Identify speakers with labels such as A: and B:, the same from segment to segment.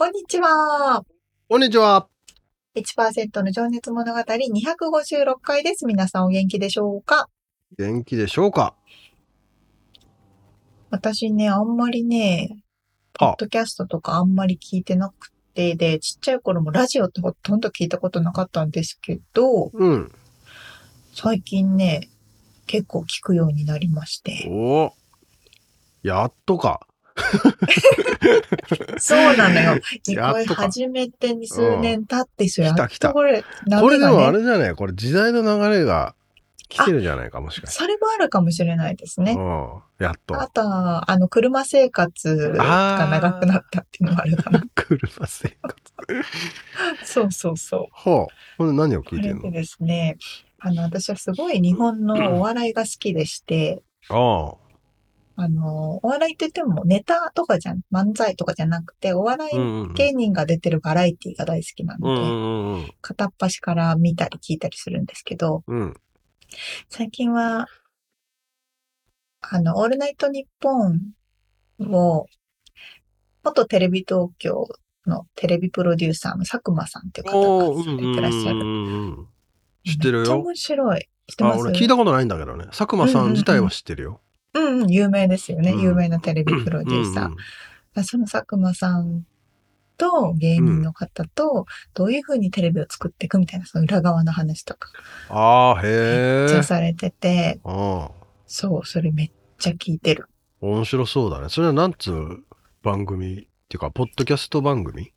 A: こんにちは。
B: こんにちは。
A: 1%の情熱物語256回です。皆さんお元気でしょうか？
B: 元気でしょうか？
A: 私ね、あんまりね、ポッドキャストとかあんまり聞いてなくて、で、ちっちゃい頃もラジオってほとんど聞いたことなかったんですけど、
B: うん。
A: 最近ね、結構聞くようになりまして。
B: おやっとか。
A: そうなのよ。これ初めてに数年経ってす
B: やっとこれ、ね、これでもあれじゃない？これ時代の流れが来てるじゃないかもしれない。
A: それもあるかもしれないですね。う
B: ん、やっと。
A: あとは、あの、車生活が長くなったっていうのもあるかな。
B: 車生活。
A: そうそうそう。
B: はあ。これ何を聞いてるの？
A: でですね、あの、私はすごい日本のお笑いが好きでして、
B: ああ。
A: あの、お笑いって言ってもネタとかじゃん、漫才とかじゃなくて、お笑い芸人が出てるバラエティが大好きなので、片っ端から見たり聞いたりするんですけど、
B: うん、
A: 最近は、あの、オールナイトニッポンを、元テレビ東京のテレビプロデューサーの佐久間さんっていう方がされてらっしゃる。
B: 知ってるよ。めっちゃ
A: 面白い。知ってます？
B: 俺聞いたことないんだけどね。佐久間さん自体は知ってるよ。
A: うんうん、有名ですよね。有名なテレビプロデューサー。うんうん、その佐久間さんと芸人の方と、どういうふうにテレビを作っていくみたいな、その裏側の話とか。
B: ああ、へ
A: え。めっちゃされてて、
B: あ
A: そう、それめっちゃ聞いてる。
B: 面白そうだね。それはなんつう番組っていうか、ポッドキャスト番組？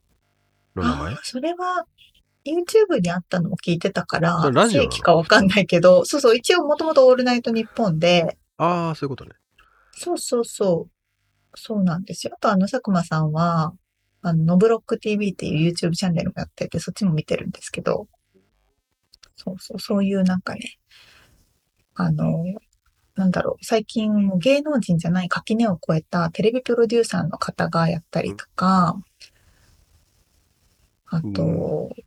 B: の名前？
A: それは、YouTube にあったのを聞いてたから、正規かわかんないけど、そうそう、一応もともとオールナイトニッポンで、
B: ああ、そういうことね。
A: そうそうそう。そうなんですよ。あと、あの、佐久間さんは、あの、ノブロック TV っていう YouTube チャンネルもやってて、そっちも見てるんですけど、そうそう、そういうなんかね、あの、なんだろう、最近芸能人じゃない垣根を越えたテレビプロデューサーの方がやったりとか、あと、うん、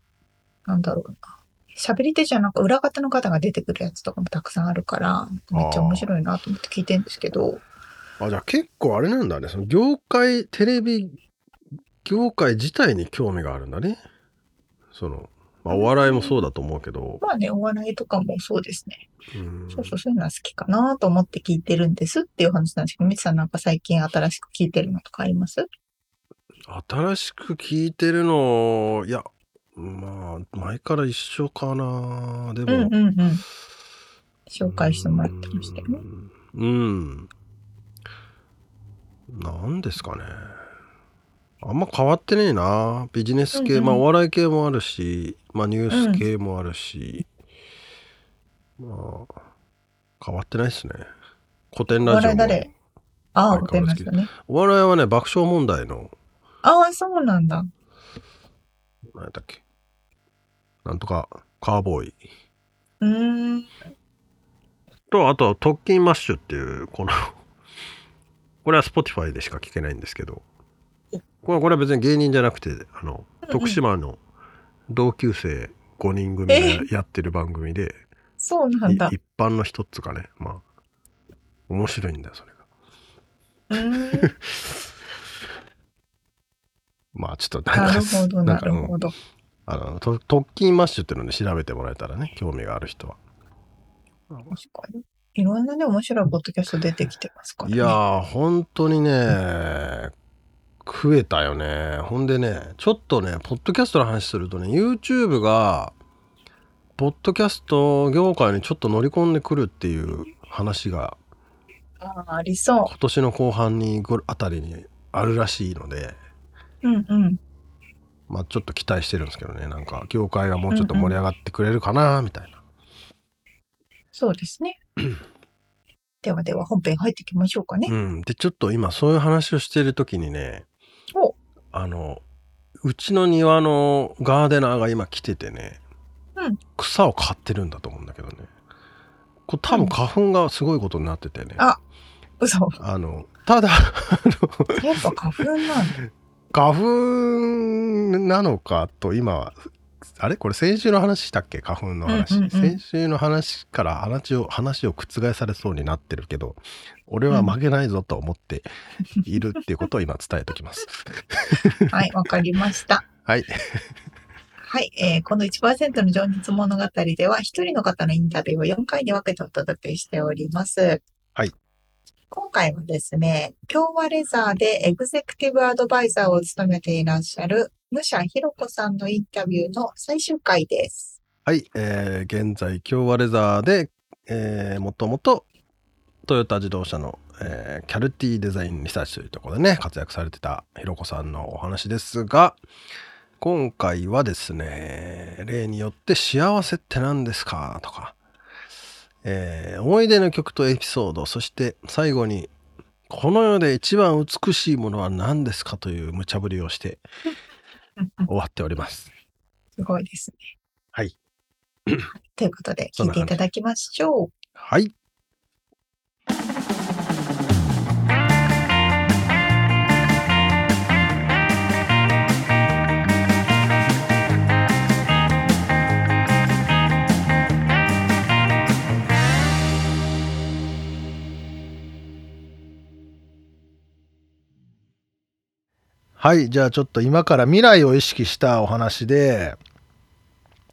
A: なんだろうな。喋り手じゃなく裏方の方が出てくるやつとかもたくさんあるから、めっちゃ面白いなと思って聞いてるんですけど。
B: あ、じゃあ結構あれなんだね。その業界、テレビ業界自体に興味があるんだね。その、まあお笑いもそうだと思うけど。
A: まあね、お笑いとかもそうですね。うそうそう、そういうのは好きかなと思って聞いてるんですっていう話なんですけど、みつさんなんか最近新しく聞いてるのとかあります？
B: 新しく聞いてるの、いや、まあ、前から一緒かな。でも、
A: うんうんうん。紹介してもらってましたよね。
B: うん。なんですかね。あんま変わってねえな。ビジネス系、うんうん、まあお笑い系もあるし、まあニュース系もあるし、うん、まあ、変わってないっすね。古典ラジオも。誰？
A: ああ、古典ラジオね。
B: お笑いはね、爆笑問題の。
A: ああ、そうなんだ。
B: 何だっけ？なんとか、カーボーイ。
A: うん。
B: と、あと、特勤マッシュっていう、この これは Spotify でしか聞けないんですけど、これこれは別に芸人じゃなくて、あの、徳島の同級生5人組でやってる番組で、
A: そうなんだ。
B: 一般の人っつうかね、まあ、面白いんだよ、それ
A: が。
B: まあちょっと
A: なるほど、なるほど。
B: あの、特勤マッシュっていうので調べてもらえたらね、興味がある人は。
A: 確かに。いろんなね、面白いポッドキャスト出てきてますから
B: ね。いやー、本当にね、増えたよねほんでねちょっとねポッドキャストの話するとね YouTube がポッドキャスト業界にちょっと乗り込んでくるっていう話が
A: ありそ
B: 今年の後半にぐあたりにあるらしいので
A: う。うんうん。
B: まあちょっと期待してるんですけどねなんか業界がもうちょっと盛り上がってくれるかなみたいな、
A: そうですね。ではでは本編入っていきましょうかね。
B: うん、でちょっと今そういう話をしてる時にね
A: お
B: あのうちの庭のガーデナーが今来ててね、
A: うん
B: 草を刈ってるんだと思うんだけどねこれ多分花粉がすごいことになっててね、
A: あ嘘。
B: あのただ
A: やっぱ花粉なんだ。
B: 花粉なのかと今はあれ？これ先週の話したっけ？花粉の話、
A: うんうんうん
B: 先週の話から話を話を覆されそうになってるけど俺は負けないぞと思っているっていうことを今伝えておきます。
A: はい、わかりました。
B: はい。
A: はい、えーこの1%の情熱物語では、一人の方のインタビューを4回に分けてお届けしております。今回はですね、共和レザーでエグゼクティブアドバイザーを務めていらっしゃる武者ひろ子さんのインタビューの最終回です。
B: はい、えー現在共和レザーで、えーもともとトヨタ自動車の、えーキャルティデザインリサーチというところでね活躍されてたひろこさんのお話ですが今回はですね例によって「幸せって何ですか?」とか、えー思い出の曲とエピソードそして最後に「この世で一番美しいものは何ですか?」という無茶ぶりをして 終わっております。
A: すごいですね。
B: はい。
A: ということで、聞いていただきましょう。
B: はいはい、じゃあちょっと今から未来を意識したお話で、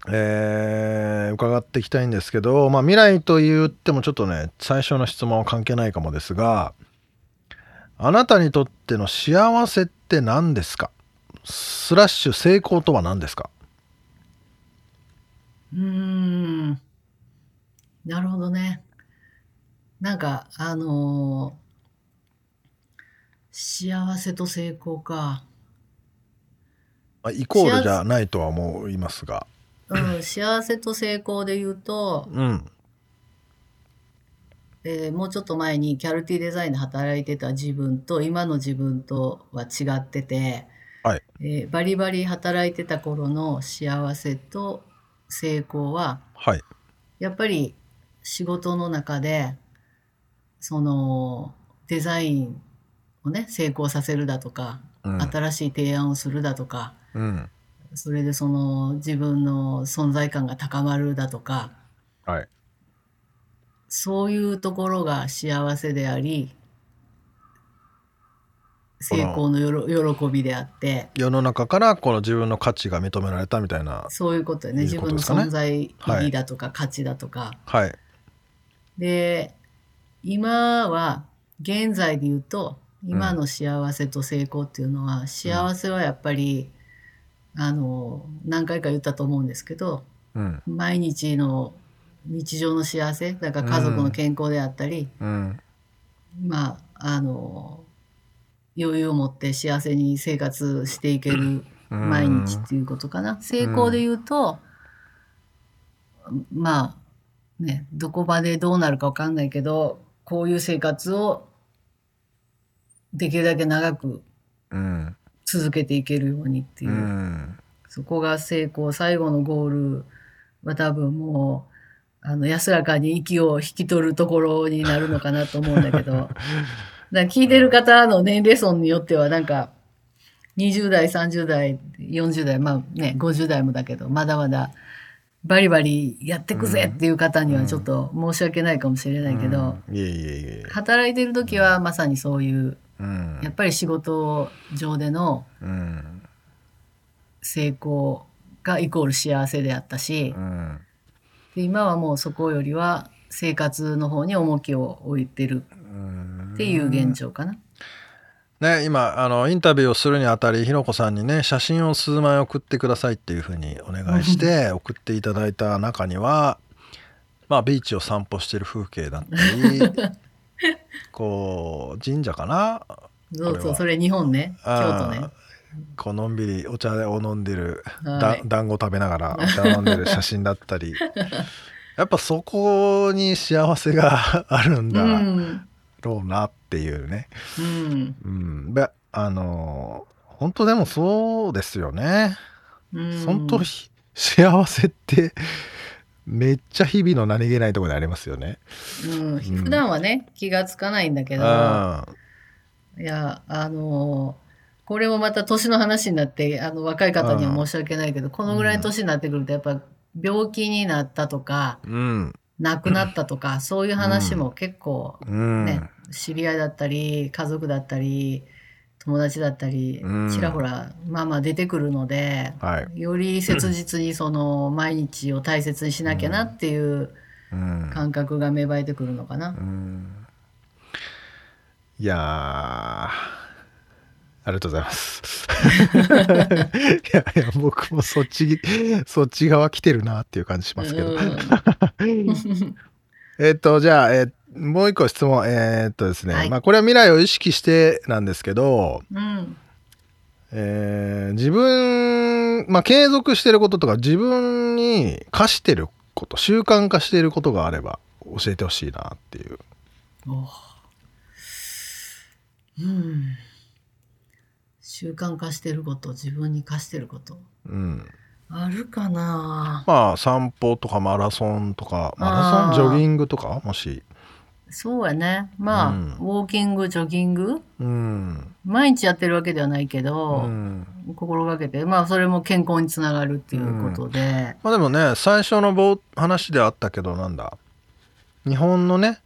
B: えー伺っていきたいんですけど、まあ、未来と言ってもちょっとね最初の質問は関係ないかもですがあなたにとっての幸せって何ですか？スラッシュ成功とは何ですか？
C: うーん。なるほどね。なんか、あのー幸せと成功か。
B: まあイコールじゃないとは思いますが。
C: うん、幸せと成功で言うと、
B: うん。
C: えーもうちょっと前にキャルティデザインで働いてた自分と今の自分とは違ってて、
B: はい。
C: えーバリバリ働いてた頃の幸せと成功は
B: はい。
C: やっぱり仕事の中でそのデザインをね成功させるだとか、
B: うん。
C: 新しい提案をするだとか
B: うん。
C: それでその自分の存在感が高まるだとか
B: はい。
C: そういうところが幸せであり成功のよろ喜びであって
B: 世の中からこの自分の価値が認められたみたいな
C: そういうことよね。
B: いう
C: 自分の存在意
B: はい
C: 義だとか価値だとか。
B: はい。
C: で今は現在で言うと今の幸せと成功っていうのは、幸せはやっぱりあの何回か言ったと思うんですけど
B: うん。
C: 毎日の日常の幸せだから家族の健康であったり、
B: うん。
C: まああの余裕を持って幸せに生活していける
B: うん。
C: 毎日っていうことかな。成功で言うと、まあね、どこまでどうなるかわかんないけど、こういう生活をできるだけ長く
B: うん。
C: 続けていけるようにっていう。う、
B: ん。
C: そこが成功、最後のゴールは多分もう、あの、安らかに息を引き取るところになるのかなと思うんだけど、だ聞いてる方の年齢層によってはなんか、20代、30代、40代、まあね、50代もだけど、まだまだバリバリやってくぜっていう方にはちょっと申し訳ないかもしれないけど、働いてる時はまさにそういう、
B: うん
C: やっぱり仕事上での
B: うん
C: 成功がイコール幸せであったし
B: う、ん。
C: で今はもうそこよりは生活の方に重きを置いてる
B: うん。
C: っていう現状かな。
B: ね今あのインタビューをするにあたりひろこさんにね写真を数枚送ってくださいっていうふうにお願いして送っていただいた中にはまあビーチを散歩してる風景だったり こう神社かな？
C: そうそうそれ日本ね。京都ね。
B: こうのんびりお茶を飲んでる、
C: はい。
B: だ団子食べながらお茶を飲んでる写真だったり。やっぱそこに幸せが あるん
C: う
B: だ
C: ん。
B: ろうなっていうね、
C: うん。
B: うん、であの本当でもそうですよね、
C: うん。
B: 本当ひ幸せってめっちゃ日々の何気ないところでありますよね。
C: うん、普段はね気がつかないんだけど、
B: あ
C: いやあのこれもまた年の話になってあの若い方には申し訳ないけどこのぐらいの年になってくるとやっぱ病気になったとか
B: うん。
C: 亡くなったとか、そういう話も結構
B: うん、
C: ね、知り合いだったり家族だったり友達だったり、
B: うん
C: ちらほらまあまあ出てくるので、
B: はい、
C: より切実にその毎日を大切にしなきゃなっていう
B: うん
C: 感覚が芽生えてくるのかな。
B: うんいやーありがとうございます。いやいや僕もそっちそっち側来てるなっていう感じしますけど。
C: うん
B: えっとじゃあ、えーもう一個質問えーっとですね、
C: はい。
B: まあこれは未来を意識してなんですけど、
C: うん。
B: えー自分まあ継続してることとか自分に課してること習慣化していることがあれば教えてほしいなっていう。
C: おうん。習慣化してること自分に課してること。
B: うん。
C: あるかな。
B: まあ散歩とかマラソンとかマラソンジョギングとかもし
C: そうやね。まあ、
B: うん。
C: ウォーキングジョギング？
B: うん、
C: 毎日やってるわけではないけ
B: う
C: ど、
B: ん、
C: 心がけて。まあそれも健康につながるっていうことで、
B: まあでもね最初の冒話であったけどなんだ？日本のね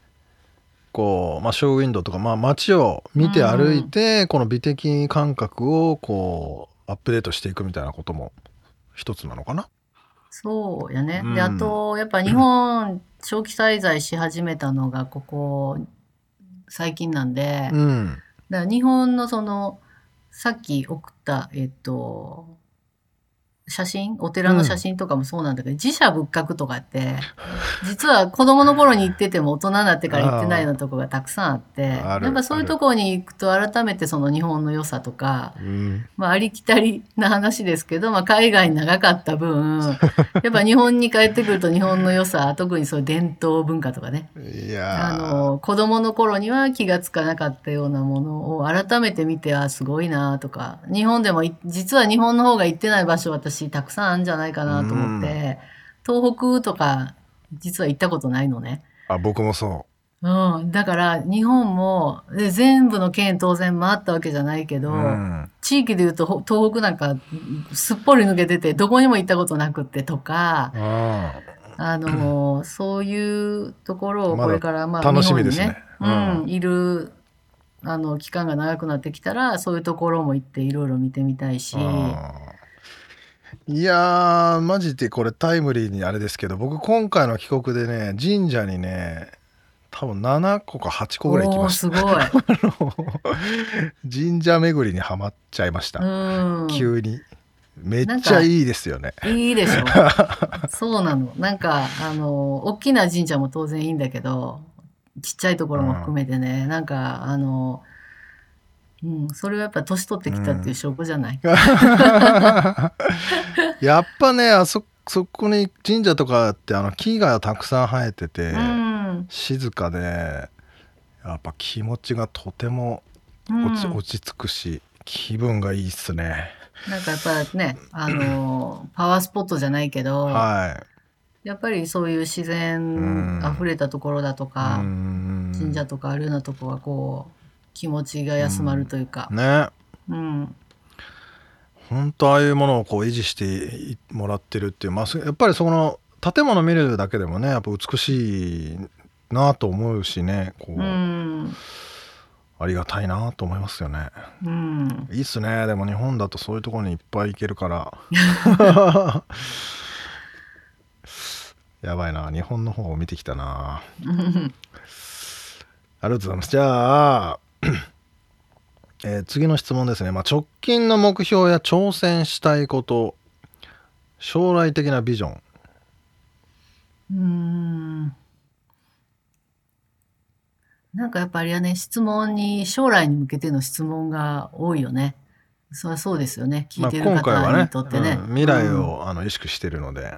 B: こう、まあ、ショーウィンドウとか、まあ、街を見て歩いて、この美的感覚をこうアップデートしていくみたいなことも一つなのかな？
C: そうやね、
B: うん。
C: であとやっぱ日本長期滞在し始めたのがここ最近なんで、
B: うん、
C: だから日本のそのさっき送ったえっと写真お寺の写真とかもそうなんだけど、寺社仏閣とかって実は子供の頃に行ってても大人になってから行ってないようなとこがたくさんあって やっぱそういうとこに行くと改めてその日本の良さとか、
B: うん、
C: まあ、ありきたりな話ですけど、まあ、海外に長かった分 やっぱ日本に帰ってくると日本の良さ特にそういう伝統文化とかね。
B: いやー。
C: あの子供の頃には気がつかなかったようなものを改めて見てあすごいなとか日本でもい実は日本の方が行ってない場所私たくさんあるんじゃないかなと思って、東北とか実は行ったことないのね。
B: あ僕もそ
C: う。ん、だから日本もで全部の県当然回ったわけじゃないけ
B: う。
C: ど、
B: うん。
C: 地域でいうとほ東北なんかすっぽり抜けててどこにも行ったことなくってとか
B: あ
C: あの そういうところをこれからまあ
B: 楽しみですね。
C: 日本にね、
B: う
C: うん。ん、いるあの期間が長くなってきたらそういうところも行っていろいろ見てみたいし、
B: いやーマジでこれタイムリーにあれですけど僕今回の帰国でね神社にね多分7個か8個ぐらい行きました
C: すごい。
B: 神社巡りにはまっちゃいました、
C: うん、
B: 急にめっちゃいいですよね
C: いいでしょ。そうなの。なんか、あの、大きな神社も当然いいんだけど、ちっちゃいところも含めてね、なんか、あの、うん、それはやっぱ年取ってきたっていう証拠じゃない、
B: やっぱねあそそこに神社とかってあの木がたくさん生えてて、
C: うん。
B: 静かでやっぱ気持ちがとても
C: うん。
B: 落ち,、落ち着くし気分がいいっすね、
C: なんかやっぱね、あの、パワースポットじゃないけど、
B: は
C: やっぱりそういう自
B: うん。
C: 然あふれたところだと
B: い
C: か、
B: うん。
C: 神社とかあるようなとこはこう、気持ちが休まるというか、
B: ね。
C: うん。
B: 本当ああいうものをこう維持してもらってるっていう、まあ、そやっぱりその建物見るだけでもねやっぱ美しいなと思うしねこう、
C: うん。
B: ありがたいなと思いますよね。
C: うん。
B: いいっすね。でも日本だとそういうところにいっぱい行けるから。やばいな。日本の方を見てきたな。ありがとうございます。じゃあ えー次の質問ですね、まあ、直近の目標や挑戦したいこと将来的なビジョン
C: うーん。なんかやっぱりね、質問に、将来に向けての質問が多いよね。そりゃそうですよね。聞
B: まあ、
C: いてる方にとってね。
B: うん未来
C: うん
B: を、あの意識してるので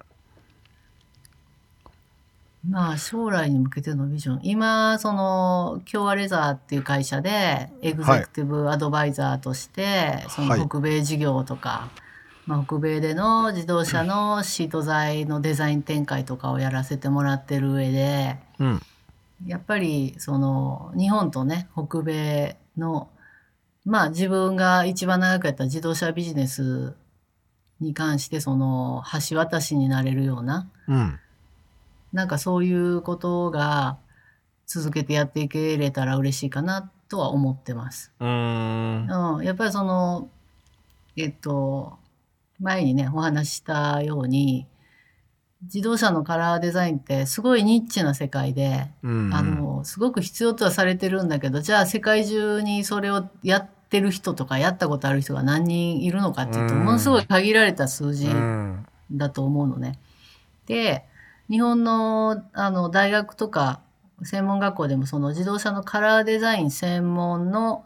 C: まあ将来に向けてのビジョン。今、その、京アレザーっていう会社で、エグゼクティブアドバイザーとして、そ
B: はい。
C: の北米事業とか、まあ、北米での自動車のシート材のデザイン展開とかをやらせてもらってる上で、
B: うん。
C: やっぱりその日本とね北米のまあ自分が一番長くやった自動車ビジネスに関してその橋渡しになれるような
B: うん
C: なんかそういうことが続けてやっていけれたら嬉しいかなとは思ってます。
B: うーん。
C: うん、やっぱりそのえっと前にねお話ししたように自動車のカラーデザインってすごいニッチな世界で、
B: うん。
C: あのすごく必要とはされてるんだけどじゃあ世界中にそれをやってる人とかやったことある人が何人いるのかっていうと
B: うん。
C: ものすごい限られた数字
B: うん。
C: だと思うのね。で日本のあの大学とか専門学校でもその自動車のカラーデザイン専門の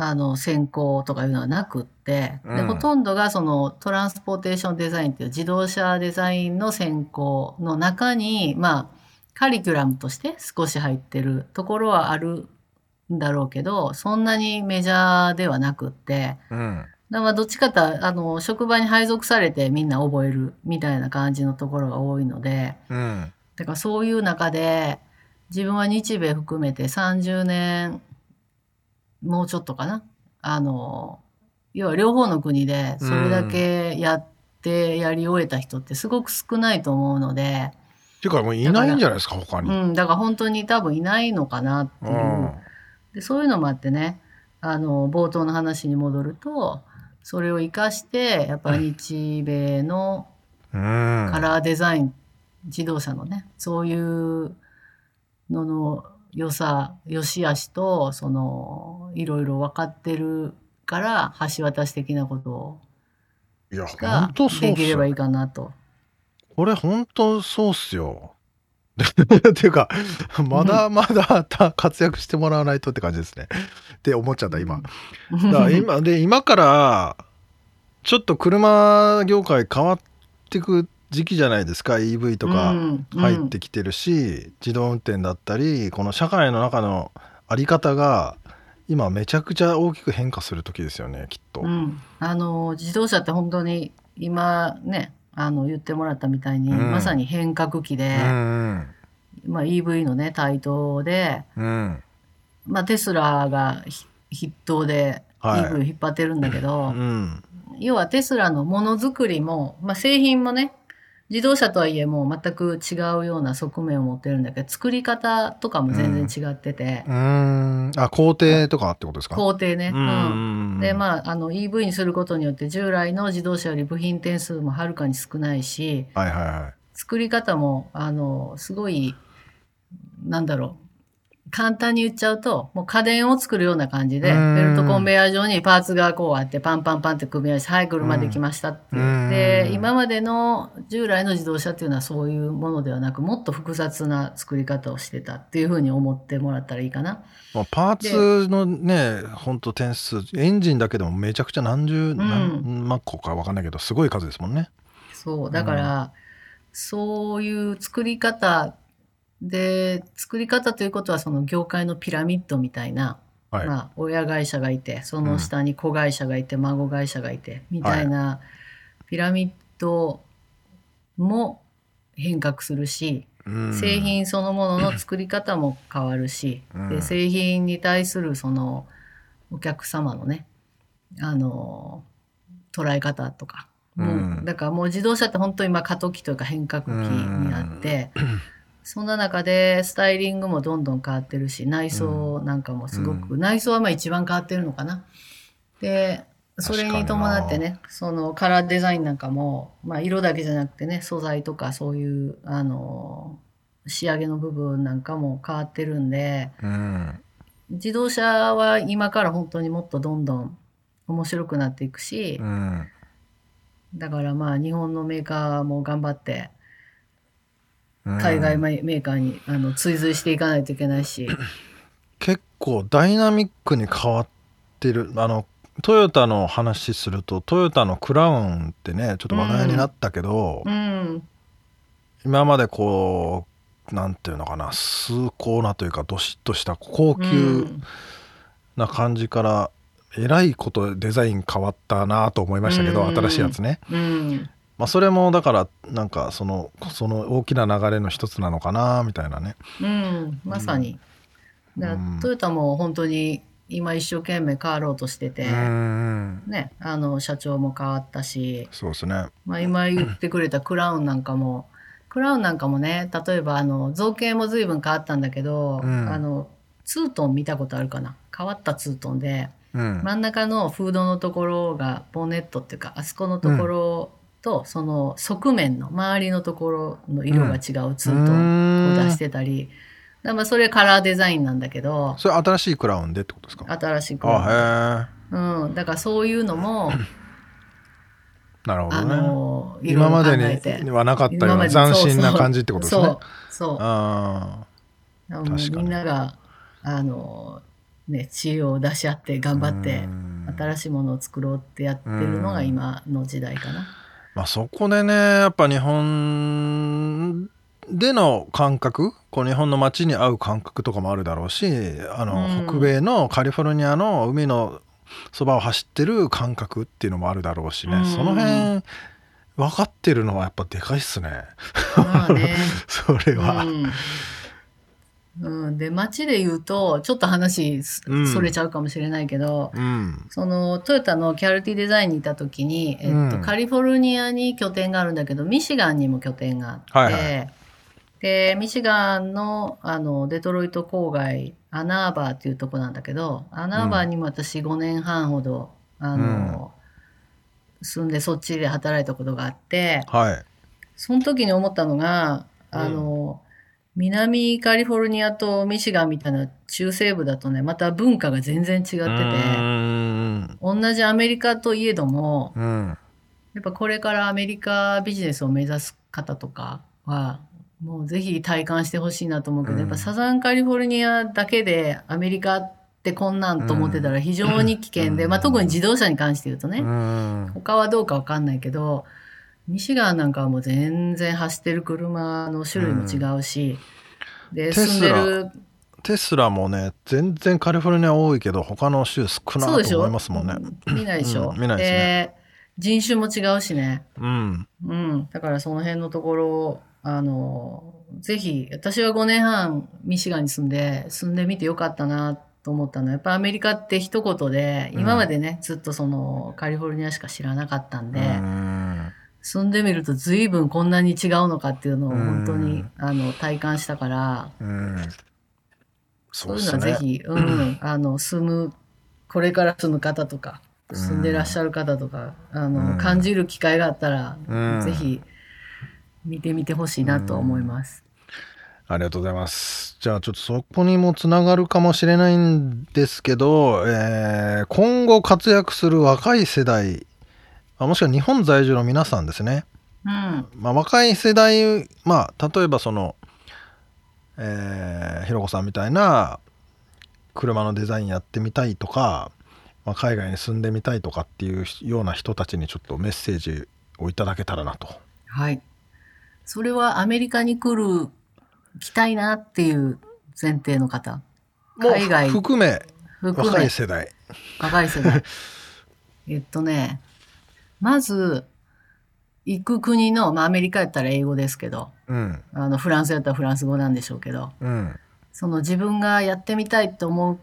C: あの専攻とかいうのはなくって、で
B: うん
C: ほとんどがそのトランスポーテーションデザインっていう自動車デザインの専攻の中にまあカリキュラムとして少し入ってるところはあるんだろうけどそんなにメジャーではなくって。
B: うん
C: だからどっちかとあの職場に配属されてみんな覚えるみたいな感じのところが多いので。
B: うん。
C: だからそういう中で自分は日米含めて30年もうちょっとかな。あの要は両方の国でそれだけやってやり終えた人ってすごく少ないと思うので、
B: っていうかもういないんじゃないですか他に。
C: うん、だから本当に多分いないのかなっていう。でそういうのもあってねあの冒頭の話に戻るとそれを生かしてやっぱり日米の
B: うん
C: カラーデザイン、自動車のねそういうのの良さ良し悪しとそのいろいろ分かってるから橋渡し的なこと
B: いや
C: が
B: 本当そう。
C: できればいいかなと。
B: これ本当そうっすよ。っていうかまだまだた活躍してもらわないとって感じですね。って思っちゃった今。だから今で今からちょっと車業界変わってく時期じゃないですか EV とか
C: うん
B: 入ってきてるし、自動運転だったりこの社会の中のあり方が今めちゃくちゃ大きく変化する時ですよねきっと。
C: うん、あの自動車って本当に今ねあの言ってもらったみたいに、
B: うん。
C: まさに変革期
B: う
C: で、
B: ん。
C: まあ、EV のね台頭で、
B: うんうん。
C: まあ、テスラがひ筆頭で
B: はい。
C: EV を引っ張ってるんだけど、
B: うん。
C: 要はテスラのものづくりも、まあ、製品もね自動車とはいえもう全く違うような側面を持ってるんだけど作り方とかも全然違ってて、
B: うーん。あ工程とかってことですか？
C: 工程ね、
B: う
C: うん。
B: ん
C: でまあ、あの EV にすることによって従来の自動車より部品点数もはるかに少ないし
B: はいはいはい。
C: 作り方もあのすごいなんだろう簡単に言っちゃうともう家電を作るような感じで
B: うん。
C: ベルトコンベヤー上にパーツがこうあってパンパンパンって組み合わせてはい車できましたっていう。
B: うん。
C: で今までの従来の自動車っていうのはそういうものではなくもっと複雑な作り方をしてたっていうふうに思ってもらったらいいかな。
B: まあ、パーツのね本当点数エンジンだけでもめちゃくちゃ何十、何万個か分かんないけどすごい数ですもんね。
C: そうだから、そういう作り方で作り方ということはその業界のピラミッドみたいな、
B: はい、
C: まあ、親会社がいてその下に子会社がいて、孫会社がいてみたいなピラミッドも変革するし、
B: うん。
C: 製品そのものの作り方も変わるし、
B: うん。
C: で製品に対するそのお客様のねあの捉え方とか、もう
B: うん。
C: だからもう自動車って本当に今過渡期というか変革期にあって、そんな中でスタイリングもどんどん変わってるし内装なんかもすごく、内装はまあ一番変わってるのかな。でそれに伴ってねそのカラーデザインなんかも、まあ、色だけじゃなくてね素材とかそういうあの仕上げの部分なんかも変わってるんで
B: うん。
C: 自動車は今から本当にもっとどんどん面白くなっていくし
B: う、ん。
C: だからまあ日本のメーカーも頑張って
B: うん
C: 海外メメーカーにあの追随していかないといけないし、
B: 結構ダイナミックに変わってる。あのトヨタの話するとトヨタのクラウンってねちょっと話題になったけど、
C: うん、
B: 今までこうなんていうのかな崇高なというかどしっとした高
C: う
B: 級
C: ん
B: な感じから、えらいことデザイン変わったなと思いましたけど、
C: うん
B: 新しいやつね、
C: うん、
B: まあ、それもだからなんかそのその大きな流れの一つなのかなみたいなね。
C: うん、まさに。
B: うん。
C: トヨタも本当に今一生懸命変わろうとしてて、
B: うん
C: ね、あの社長も変わったし、
B: そうですね。
C: まあ、今言ってくれたクラウンなんかも、クラウンなんかもね、例えばあの造形も随分変わったんだけど、
B: うん。
C: あのツートン見たことあるかな？変わったツートンで、
B: うん。
C: 真ん中のフードのところがボンネットっていうかあそこのところと、その側面の周りのところの色が違うツートンを出してたり、だからまあそれカラーデザインなんだけど
B: それ新しいクラウンでってことですか？
C: 新しいクラウン
B: あ
C: うん、だからそういうのも、
B: なるほ
C: あ
B: どね。
C: のいろいろ考
B: 今までにはなかったような斬新な感じってことですね。
C: そう。そう。
B: あ確かに。
C: みんながあのね知恵を出し合って頑張って
B: うん。
C: 新しいものを作ろうってやってるのが今の時代かな。
B: まあ、そこでねやっぱ日本での感覚こう日本の街に合う感覚とかもあるだろうしあの、
C: うん。
B: 北米のカリフォルニアの海のそばを走ってる感覚っていうのもあるだろうしね、
C: うん。
B: その辺分かってるのはやっぱでかいっすね。
C: まあね。
B: それは。
C: うんうん、で街で言うとちょっと話それちゃうかもしれないけど、
B: うん。
C: そのトヨタのキャルティデザインにいた時に、えっと
B: うん。
C: カリフォルニアに拠点があるんだけどミシガンにも拠点があって、
B: はいは
C: でミシガンのあのデトロイト郊外アナーバーっていうとこなんだけどアナーバーにも私5年半ほど、あの住んでそっちで働いたことがあって
B: はい。
C: その時に思ったのがあの、南カリフォルニアとミシガンみたいな中西部だとねまた文化が全然違ってて。
B: うん
C: 同じアメリカといえども
B: うん
C: やっぱこれからアメリカビジネスを目指す方とかはもうぜひ体感してほしいなと思うけど、
B: うん。
C: やっぱサザンカリフォルニアだけでアメリカってこんなんと思ってたら非常に危険で、
B: うん。
C: まあ、特に自動車に関して言うとね、
B: うん。
C: 他はどうかわかんないけどミシガンなんかはもう全然走ってる車の種類も違うし、で
B: テ
C: 住んで
B: スラ
C: る。
B: テスラもね全然カリフォルニア多いけど他の州少な
C: そうでしょ
B: と思いますもんね。
C: 見ないでしょ、
B: うん見ないですね
C: 人種も違うしね。
B: うん。
C: うん、だからその辺のところをあのぜひ私は5年半ミシガンに住んで住んでみてよかったなと思ったのはやっぱアメリカって一言で
B: うん
C: 今までね、ずっとそのカリフォルニアしか知らなかったんで、
B: うん
C: 住んでみると随分こんなに違うのかっていうのを本当に、
B: うん
C: あの体感したから。
B: うん。
C: そういうのはぜひ、うん、あの住むこれから住む方とか住んでらっしゃる方とか、あの
B: うん。
C: 感じる機会があったら、
B: うん。
C: ぜひ見てみてほしいなと思います。
B: ありがとうございます。じゃあちょっとそこにもつながるかもしれないんですけど、えー今後活躍する若い世代あもしくは日本在住の皆さんですね、
C: うん
B: まあ、若い世代まあ例えばその、えーひろこさんみたいな車のデザインやってみたいとか、まあ、海外に住んでみたいとかっていうような人たちにちょっとメッセージをいただけたらなと。
C: はい。それはアメリカに来る、来たいなっていう前提の方？
B: もう
C: 海外
B: 含め
C: 含め
B: 若い、世代。
C: 若い世代。えっとね、まず、行く国の、まあアメリカやったら英語ですけど、
B: うん
C: あのフランスやったらフランス語なんでしょうけど、
B: うん
C: その自分がやってみたいと思う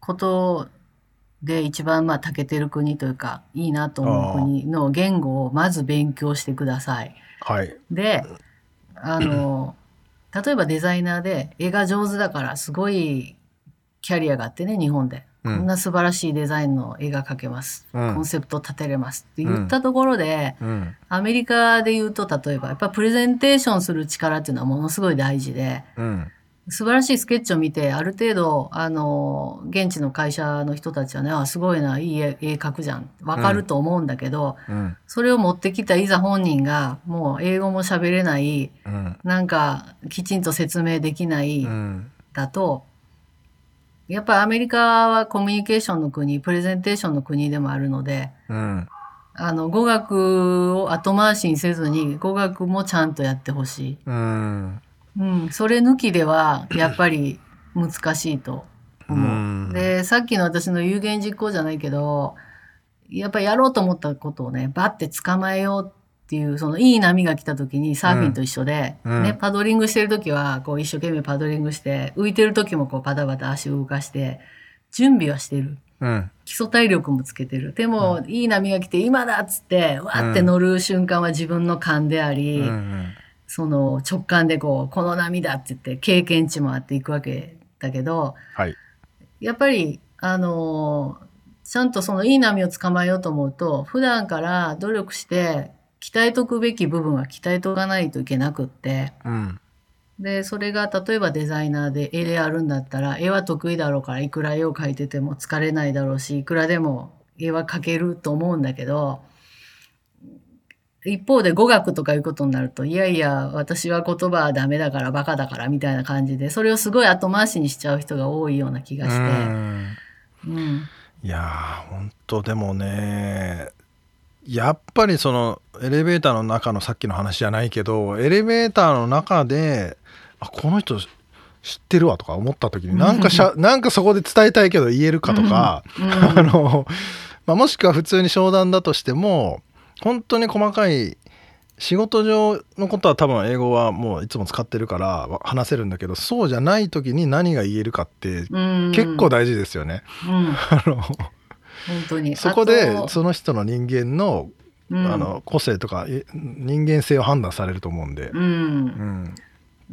C: ことで一番まあ長けてる国というか、いいなと思う国の言語をまず勉強してください。
B: はい。
C: で、あの、例えばデザイナーで絵が上手だからすごいキャリアがあってね、日本で。
B: うん。
C: こんな素晴らしいデザインの絵が描けます。
B: うん。
C: コンセプト立てれますって言ったところで、
B: うん。
C: アメリカで言うと例えばやっぱプレゼンテーションする力っていうのはものすごい大事で、
B: うん。
C: 素晴らしいスケッチを見て、ある程度、あの、現地の会社の人たちはね、あ、すごいな、いい絵絵描くじゃん。わかると思うんだけど、
B: うん。
C: それを持ってきたいざ本人が、もう英語も喋れない、
B: うん。
C: なんか、きちんと説明できない、
B: うん。
C: だと、やっぱりアメリカはコミュニケーションの国、プレゼンテーションの国でもあるので、
B: うん
C: あの、語学を後回しにせずに、語学もちゃんとやってほしい。
B: うん
C: うん、それ抜きでは、やっぱり難しいと思う。
B: うん
C: で、さっきの私の有言実行じゃないけど、やっぱりやろうと思ったことをね、バッて捕まえようっていう、そのいい波が来た時にサーフィンと一緒で、
B: うん。
C: ね、パドリングしてる時は、こう一生懸命パドリングして、浮いてる時もこうパタパタ足を動かして、準備はしてる。
B: うん。
C: 基礎体力もつけてる。でも、いい波が来て、今だっつって、わーって乗る瞬間は自分の勘であり、
B: うん
C: その直感でこう、この波だって言って、経験値もあっていくわけだけど、
B: はい。
C: やっぱり、あのーちゃんとそのいい波を捕まえようと思うと、普段から努力して、鍛えとくべき部分は鍛えとかないといけなくって、
B: うん。
C: で、それが例えばデザイナーで絵であるんだったら、絵は得意だろうから、いくら絵を描いてても疲れないだろうし、いくらでも絵は描けると思うんだけど、一方で語学とかいうことになると、いやいや、私は言葉はダメだからバカだからみたいな感じで、それをすごい後回しにしちゃう人が多いような気がして、
B: うん。
C: うん。
B: いやー本当でもねやっぱりそのエレベーターの中のさっきの話じゃないけどエレベーターの中であこの人知ってるわとか思った時になんかしゃなんかそこで伝えたいけど言えるかとか、
C: うん。
B: あの、まあ、もしくは普通に商談だとしても本当に細かい仕事上のことは多分英語はもういつも使ってるからわ話せるんだけどそうじゃない時に何が言えるかって
C: うん。
B: 結構大事ですよね。
C: うん、
B: あの
C: 本当に。
B: そこでその人の人間の,、
C: うん。
B: あの個性とかえ人間性を判断されると思うんで。
C: うん。
B: うん。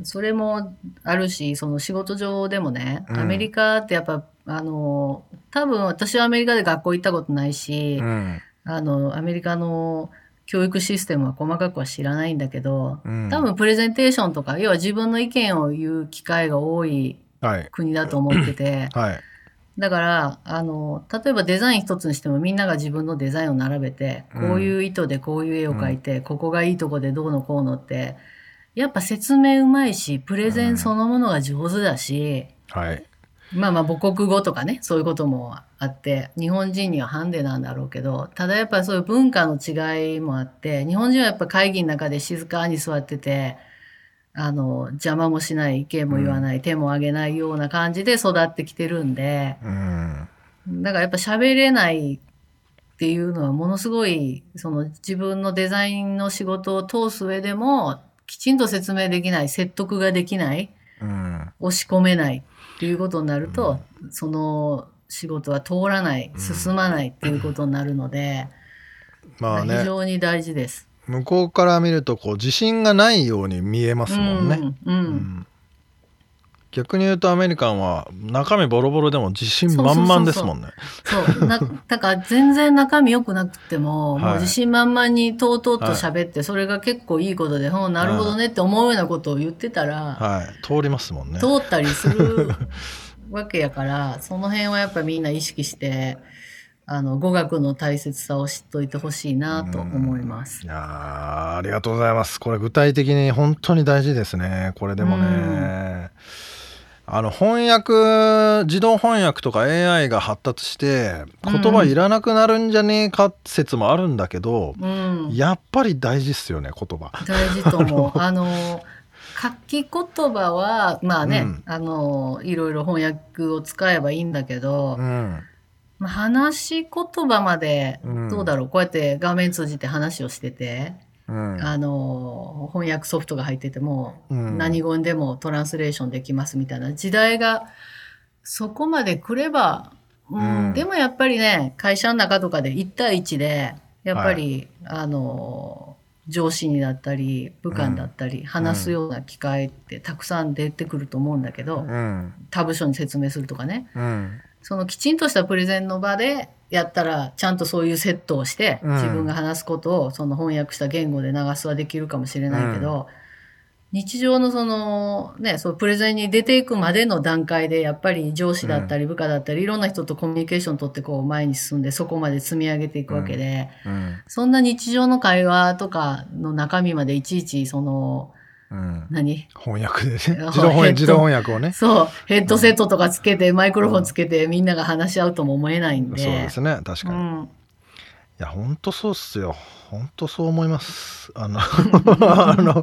C: それもあるし、その仕事上でもね、
B: うん。
C: アメリカってやっぱ、あの、多分私はアメリカで学校行ったことないし、
B: うん。
C: あの、アメリカの教育システムは細かくは知らないんだけど、
B: うん。
C: 多分プレゼンテーションとか、要は自分の意見を言う機会が多い。国だと思ってて、
B: はい
C: だから、あの、例えばデザイン一つにしてもみんなが自分のデザインを並べて、
B: うん。
C: こういう意図でこういう絵を描いて、ここがいいとこでどうのこうのって、やっぱ説明うまいし、プレゼンそのものが上手だし、
B: はい。
C: まあまあ母国語とかね、そういうこともあって、日本人にはハンデなんだろうけど、ただやっぱりそういう文化の違いもあって、日本人はやっぱ会議の中で静かに座ってて、あの、邪魔もしない、意見も言わない、手も挙げないような感じで育ってきてるんで、
B: うん。
C: だからやっぱ喋れないっていうのはものすごい、その自分のデザインの仕事を通す上でも、きちんと説明できない、説得ができない、
B: うん。
C: 押し込めないっていうことになると、その仕事は通らない、進まないっていうことになるので、非
B: まあね。
C: 常に大事です。
B: 向こうから見るとこう自信がないように見えますもんね、
C: うん、う
B: うん。ん逆に言うとアメリカンは中身ボロボロでも自信満々ですもんね。
C: そう。な、だから全然中身良くなくても、
B: はい。
C: もう自信満々にとうとうと喋って、それが結構いいことで、ほうなるほどねって思うようなことを言ってたら、
B: はい。通りますもんね。
C: 通ったりするわけやから、その辺はやっぱみんな意識して、あの、語学の大切さを知っといてほしいなと思います。
B: い。やーありがとうございます。これ具体的に本当に大事ですね。これでもね。あの翻訳自動翻訳とか AI が発達して言葉いらなくなるんじゃねえか説もあるんだけど、
C: うん。
B: やっぱり大事っすよね言葉。
C: 大事と思う。あの、書き言葉は、まあね、
B: うん。
C: あの、いろいろ翻訳を使えばいいんだけど、
B: うん
C: まあ、話し言葉まで
B: うん。
C: どうだろう、こうやって画面通じて話をしてて、
B: うん。
C: あの翻訳ソフトが入ってても、
B: うん。
C: 何語でもトランスレーションできますみたいな。時代がそこまで来れば、うん
B: うん。
C: でもやっぱりね会社の中とかで1対1でやっぱり、あの上司にだったり部下にだったり話すような機会ってたくさん出てくると思うんだけど、
B: うん。
C: 他部署に説明するとかね。
B: うん
C: そのきちんとしたプレゼンの場でやったら、ちゃんとそういうセットをして、
B: うん。
C: 自分が話すことをその翻訳した言語で流すはできるかもしれないけど、日常のその、ね、そう、プレゼンに出ていくまでの段階で、やっぱり上司だったり部下だったり、いろんな人とコミュニケーション取ってこう前に進んで、そこまで積み上げていくわけで、
B: うん。
C: そんな日常の会話とかの中身までいちいち、その、
B: うん。
C: 何？
B: 翻訳でね。自
C: あ
B: 動翻訳自動翻訳をね。
C: そう、ヘッドセットとかつけて、マイクロフォンつけて、みんなが話し合うとも思えないんで。
B: そうですね。確かに、い
C: うん。
B: や本当そうっすよ。本当そう思います。あの あの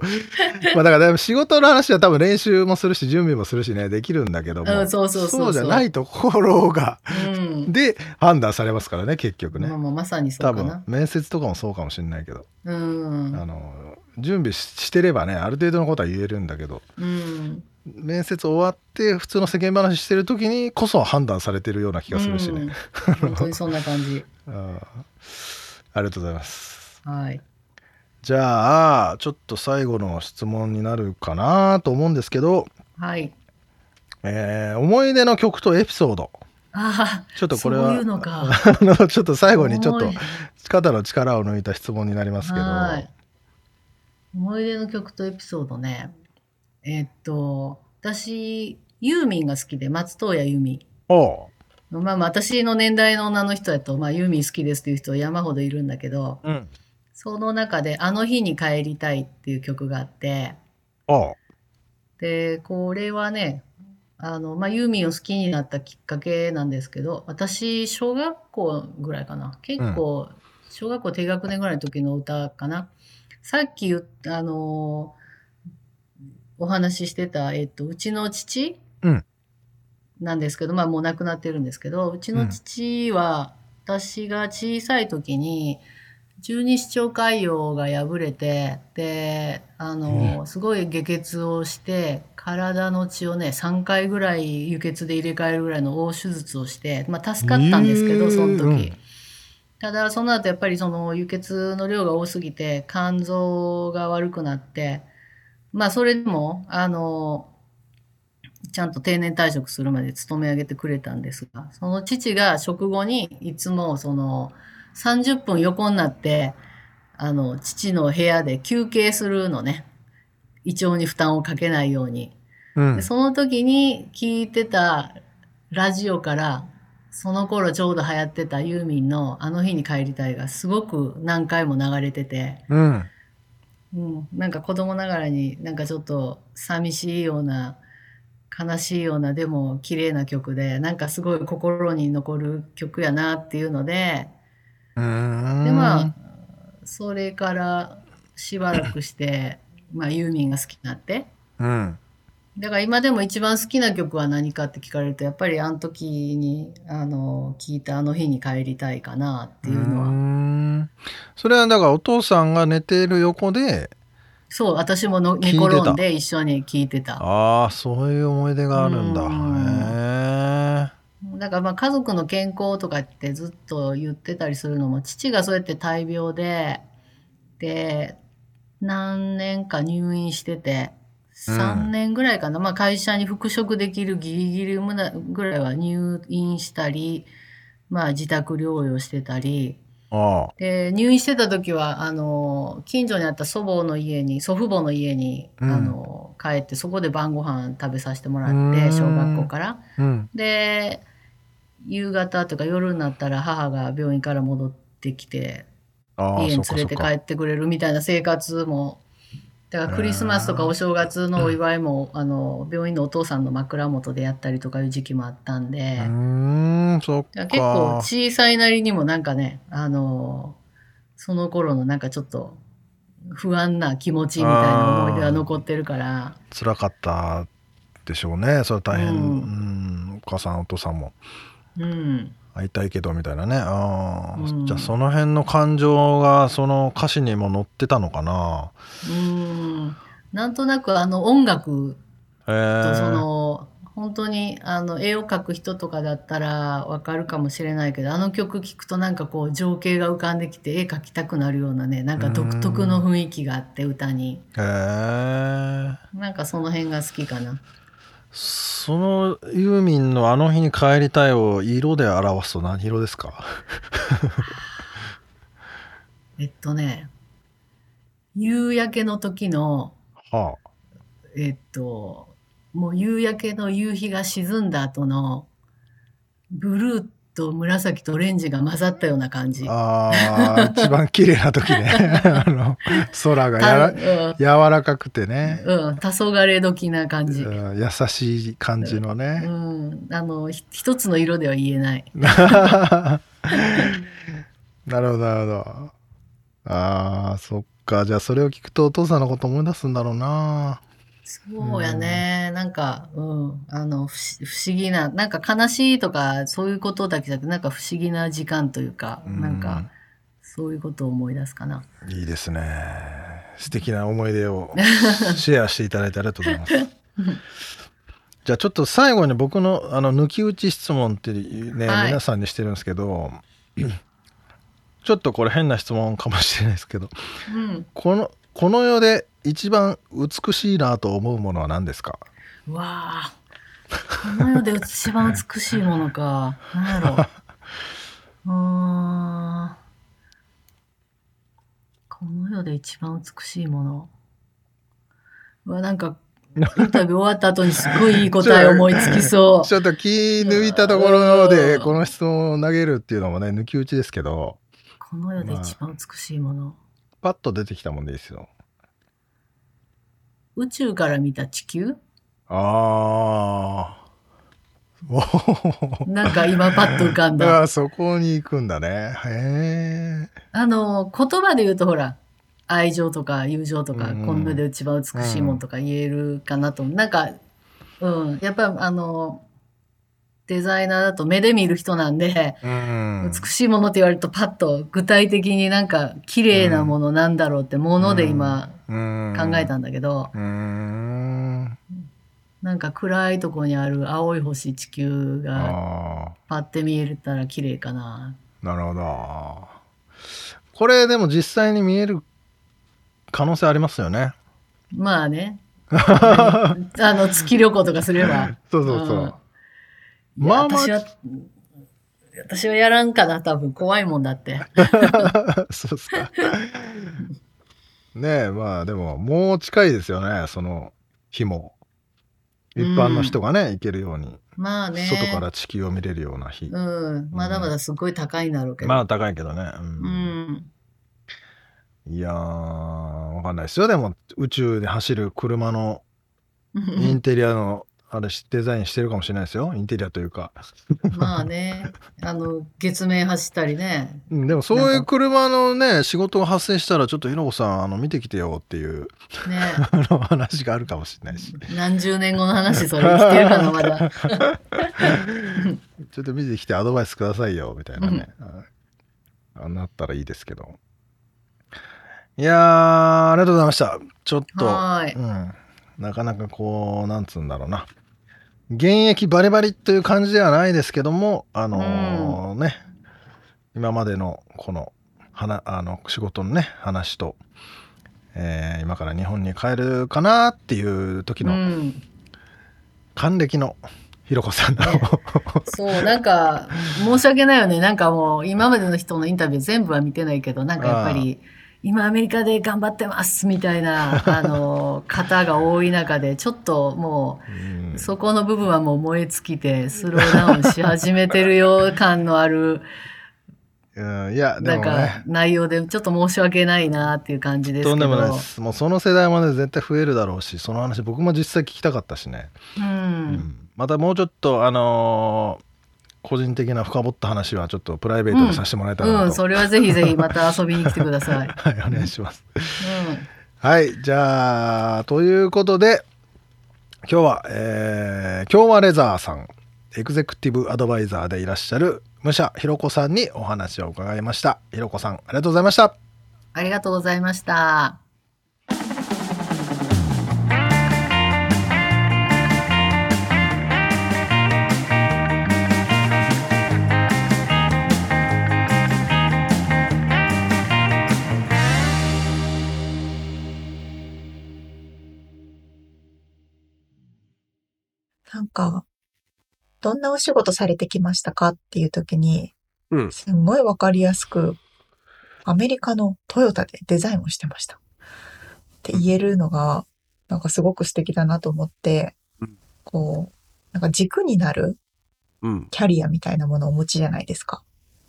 B: まあだから仕事の話は多分練習もするし準備もするしね。できるんだけども、
C: うんそうそうそう
B: じゃないところが。
C: うん。
B: で判断されますからね結局ね。
C: まあまさにそ
B: 多
C: うかな。
B: 分。面接とかもそうかもしれないけど、
C: うん。
B: あの準備ししてればねある程度のことは言えるんだけど
C: うん。
B: 面接終わって普通の世間話してる時にこそ判断されてるような気がするしね、
C: うん 本当にそんな感じ。
B: あーありがとうございます
C: はい。
B: じゃあちょっと最後の質問になるかなと思うんですけど、
C: はい。
B: えー思い出の曲とエピソード
C: ああ、
B: ちょっとこれは ちょっと最後にちょっと肩の力を抜いた質問になりますけど
C: はい。思い出の曲とエピソードね。えっと、私、ユーミンが好きで、松任谷由実。
B: おう
C: まあまあ私の年代の女の人だと、まあユーミン好きですっていう人山ほどいるんだけど、
B: うん
C: その中であの日に帰りたいっていう曲があって、
B: おう
C: で、これはね、あの、まあユーミンを好きになったきっかけなんですけど、私、小学校ぐらいかな。結構、小学校低学年ぐらいの時の歌かな。さっき言った、あのお話ししてた、えっと、うちの父
B: うん。
C: なんですけど、まあもう亡くなってるんですけど、うちの父は、私が小さい時に、十二指腸潰瘍が破れて、で、あの、すごい下血をして、体の血をね、3回ぐらい輸血で入れ替えるぐらいの大手術をして、まあ助かったんですけど、その時。
B: うん
C: ただ、その後やっぱりその輸血の量が多すぎて、肝臓が悪くなって、まあそれでも、あの、ちゃんと定年退職するまで勤め上げてくれたんですが、その父が食後にいつもその30分横になって、あの、父の部屋で休憩するのね。胃腸に負担をかけないように。
B: うん
C: でその時に聞いてたラジオから、その頃ちょうど流行ってたユーミンのあの日に帰りたいがすごく何回も流れてて、
B: うん。
C: うん、なんか子供ながらになんかちょっと寂しいような悲しいようなでも綺麗な曲でなんかすごい心に残る曲やなっていうので。
B: うーん。
C: でまあそれからしばらくして、まあ、ユーミンが好きになって。
B: うん
C: だから今でも一番好きな曲は何かって聞かれるとやっぱりあの時にあの聞いたあの日に帰りたいかなっていうのは。
B: ーん。それはだからお父さんが寝ている横で
C: そう私もの寝転んで一緒に聞いてた。
B: ああそういう思い出があるんだ。へえ
C: だからまあ家族の健康とかってずっと言ってたりするのも父がそうやって大病でで何年か入院してて
B: うん
C: 3年ぐらいかな、まあ会社に復職できるギリギリぐらいは入院したりまあ自宅療養してたり。
B: ああ。
C: で入院してた時はあの近所にあった祖母の家に祖父母の家に、
B: うん。
C: あの帰ってそこで晩ご飯食べさせてもら
B: う
C: って
B: ん。
C: 小学校から。
B: うん。
C: で夕方とか夜になったら母が病院から戻ってきて家に連れ
B: てか
C: 帰ってくれるみたいな生活もだからクリスマスとかお正月のお祝いも、あの病院のお父さんの枕元でやったりとかいう時期もあったんで、
B: うーんそっ
C: だか結構小さいなりにもなんかねあのその頃のなんかちょっと不安な気持ちみたいな思い出が残ってるから。
B: 辛かったでしょうね。それ大変、
C: う
B: うんん、お母さんお父さんも。
C: うん
B: 会いたいけどみたいなね。ああ、
C: うん。
B: じゃあその辺の感情がその歌詞にも載ってたのかな。
C: うん。なんとなくあの音楽とその本当にあの絵を描く人とかだったらわかるかもしれないけどあの曲聴くとなんかこう情景が浮かんできて絵描きたくなるようなねなんか独特の雰囲気があって歌に。
B: へえ
C: なんかその辺が好きかな
B: そのユーミンの「あの日に帰りたい」を色で表すと何色ですか？
C: えっとね夕焼けの時の
B: は
C: えっと、もう夕焼けの夕日が沈んだ後の、ブルーと紫とオレンジが混ざったような感じ。
B: ああ、一番綺麗な時ね。あの、空がやら
C: た
B: 柔らかくてね、
C: うん、うん、黄昏時な感じ。
B: うん優しい感じの
C: う
B: ね。
C: ん、あの、ひ一つの色では言えない。
B: なるほど、なるほど。ああ、そっか。じゃあそれを聞くとお父さんのこと思い出すんだろうな。
C: そうやね。なんか、うん。あの、不思不思議な、なんか悲しいとか、そういうことだけじゃなくて、なんか不思議な時間というか、
B: うん
C: なんか、そういうことを思い出すかな。
B: いいですね。素敵な思い出をシェアしていただいてありがとうございます。じゃあちょっと最後に僕のあの抜き打ち質問ってね、
C: はい
B: 皆さんにしてるんですけど、ちょっとこれ変な質問かもしれないですけど、
C: うん。
B: このこの世で一番美しいなと思うものは何ですか？
C: うわあ。この世で一番美しいものか。なんやろ。うーん。この世で一番美しいもの。うわ、なんか、インタビュー終わった後にすごいいい答え思いつきそう。
B: ちょっと気抜いたところで
C: うん
B: この質問を投げるっていうのもね抜き打ちですけど
C: この世で一番美しいもの。
B: パッと出てきたもんですよ。
C: 宇宙から見た地球？
B: ああ。
C: なんか今パッと浮かん
B: あ
C: だ。
B: ーそこに行くんだね。へえ。
C: あの、言葉で言うとほら、愛情とか友情とか、
B: うん
C: この世で一番美しいもんとか言えるかなと思う。なんか、うん、やっぱあの、デザイナーだと目で見る人なんで、
B: うん。
C: 美しいものって言われるとパッと具体的になんか綺麗なものなんだろうってもので今考えたんだけど、
B: うーん。
C: なんか暗いとこにある青い星地球が
B: あ
C: パッて見えたら綺麗かな。
B: あ。なるほど。これでも実際に見える可能性ありますよね。
C: まあね。あの、月旅行とかすれば。
B: そうそうそう。
C: うん
B: まあまあ
C: 私は、私はやらんかな、多分。怖いもんだって。
B: そうっすか。ねえ、まあでも、もう近いですよね、その日も。一般の人がね、行けるように、
C: まあね。
B: 外から地球を見れるような日。
C: うん。まだまだすごい高いんだろうけど。
B: まあ高いけどね。う
C: うんん。
B: いやー、わかんないですよ。でも、宇宙で走る車のインテリアの、あれ、デザインしてるかもしれないですよ。インテリアというか。
C: まあね。あの、月面走ったりね。
B: うんでも、そういう車のね、仕事が発生したら、ちょっとひろこさん、あの、見てきてよっていう、
C: ね。
B: あの、話があるかもしれないし。
C: 何十年後の話、それ生きてるかな、まだ。
B: ちょっと見てきてアドバイスくださいよ、みたいなね。ああなったらいいですけど。いやー、ありがとうございました。ちょっと、
C: はーい。
B: うん。なかなかこう、なんつうんだろうな。現役バリバリという感じではないですけども、あのーね、今までのこの、はな、あの、仕事のね、話と、えー今から日本に帰るかなっていう時
C: う
B: の
C: ん。
B: 還暦のひろこさんの、
C: ね。そう、なんか、申し訳ないよね。なんかもう、今までの人のインタビュー全部は見てないけど、なんかやっぱり、今アメリカで頑張ってますみたいな、あの、方が多い中で、ちょっとも
B: うん
C: う、そこの部分はもう燃え尽きて、スローダウンし始めてるよう感のある、
B: うん、いや、で
C: なんか
B: もね、、
C: 内容で、ちょっと申し訳ないなっていう感じですけど。
B: とんでもないです。もうその世代まで絶対増えるだろうし、その話僕も実際聞きたかったしね。
C: う。
B: うんんまたもうちょっと、あのー個人的な深掘った話はちょっとプライベートでさせてもらえたらなと。
C: うん、それはぜひぜひまた遊びに来てください。
B: はい、お願いします。
C: うん。
B: はい、じゃあ、ということで、今日は、えー、京和レザーさん、エグゼクティブアドバイザーでいらっしゃる武者ひろこさんにお話を伺いました。ひろこさん、ありがとうございました。
C: ありがとうございました。
A: か、どんなお仕事されてきましたかっていう時に、
D: うん。
A: すんごいわかりやすく、アメリカのトヨタでデザインをしてました。って言えるのが、なんかすごく素敵だなと思って
B: うん、
A: こう、なんか軸になる
B: うん。
A: キャリアみたいなものをお持ちじゃないですか。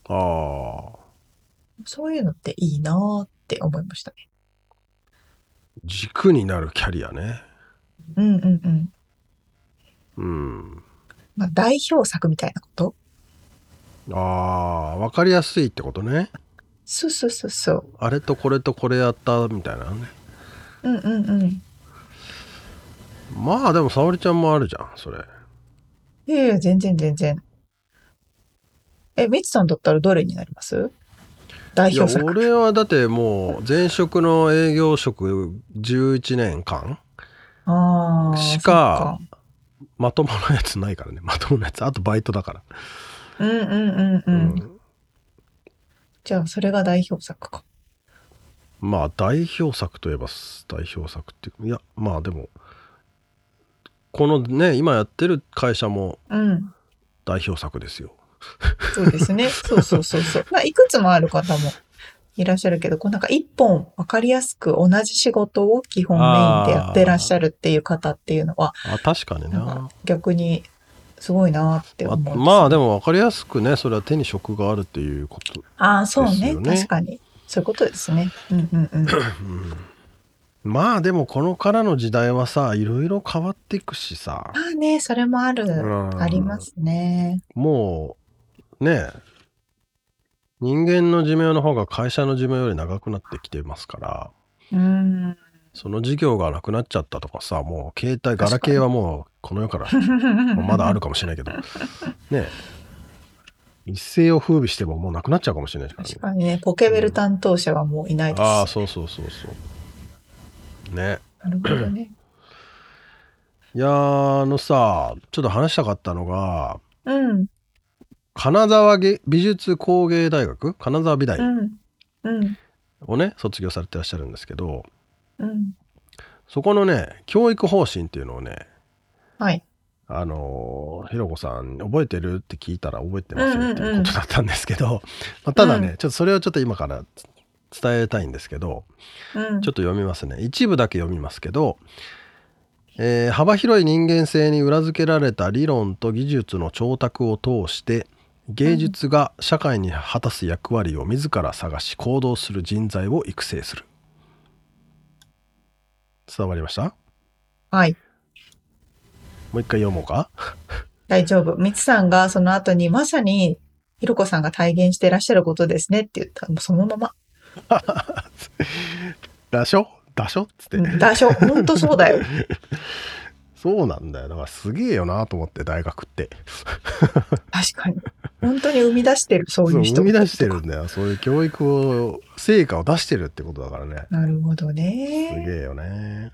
B: ああ。
A: そういうのっていいなーって思いましたね。
B: 軸になるキャリアね。
A: うんうんうん。
B: うん。
A: まあ、代表作みたいなこと？
B: ああ、わかりやすいってことね。
A: そうそうそうそう。
B: あれとこれとこれやったみたいなね。
A: うんうんうん。
B: まあでも沙織ちゃんもあるじゃん、それ。
A: いやいや、全然全然。え、みつさんだったらどれになります？代
B: いや
A: 表作。
B: 俺はだってもう前職の営業職11年間
A: ああ。
B: しかまともなやつないからねまともなやつあとバイトだから。
A: うんうんうんうん。
B: うん
A: じゃあ、それが代表作か。
B: まあ代表作といえば代表作っていういやまあでもこのね今やってる会社も
A: うん。
B: 代表作ですよ
A: そうですね。そうそうそうそう。まあ、いくつもある方もいらっしゃるけど、こうなんか一本わかりやすく同じ仕事を基本メインでやってらっしゃるっていう方っていうのは、
B: あ確かにな
A: 逆にすごいなって
B: あ
A: 思うんですよ
B: まあでも分かりやすくねそれは手に職があるっていうこと、
A: ああ、そうね確かに。そういうことですね。うんうんうん。
B: うんまあでもこのからの時代はさいろいろ変わっていくしさ
A: まあね、それもある、
B: うん
A: ありますね。
B: もうね人間の寿命の方が会社の寿命より長くなってきてますから
A: うん。
B: その事業がなくなっちゃったとかさもう携帯ガラケーはもうこの世から まだあるかもしれないけど。ね一世を風靡してももうなくなっちゃうかもしれないですからね。
A: 確かにね、ポケベル担当者はもういないです。
B: ああそうそうそうそう。ね。
A: なるほどね。
B: いやーあのさちょっと話したかったのが
A: うん、
B: 金沢芸美術工芸大学？金沢美大をね卒業されてらっしゃるんですけど
A: うん。
B: そこのね教育方針っていうのをね
A: はい。
B: あのーひろこさん覚えてるって聞いたら覚えてますよっていうことだったんですけど、まあ、ただね、
A: うん
B: ちょっとそれをちょっと今から伝えたいんですけど
A: うん。
B: ちょっと読みますね一部だけ読みますけど、えー幅広い人間性に裏付けられた理論と技術の調達を通して芸術が社会に果たす役割を自ら探し行動する人材を育成する伝わりました？
A: はい。
B: もう一回読もうか？
A: 大丈夫。みつさんがその後にまさに、ひろこさんが体現してらっしゃることですねって言ったそのまま。
B: だしょ？だしょ？っつって、
A: うん、大丈夫。ほんとそうだよ。
B: そうなんだよだからすげえよなと思って大学って
A: 確かに。本当に生み出してる、そう
B: そう
A: いう人。
B: 生み出してるんだよそういう教育を成果を出してるってことだからね
A: なるほど
B: す
A: ね。
B: げえよね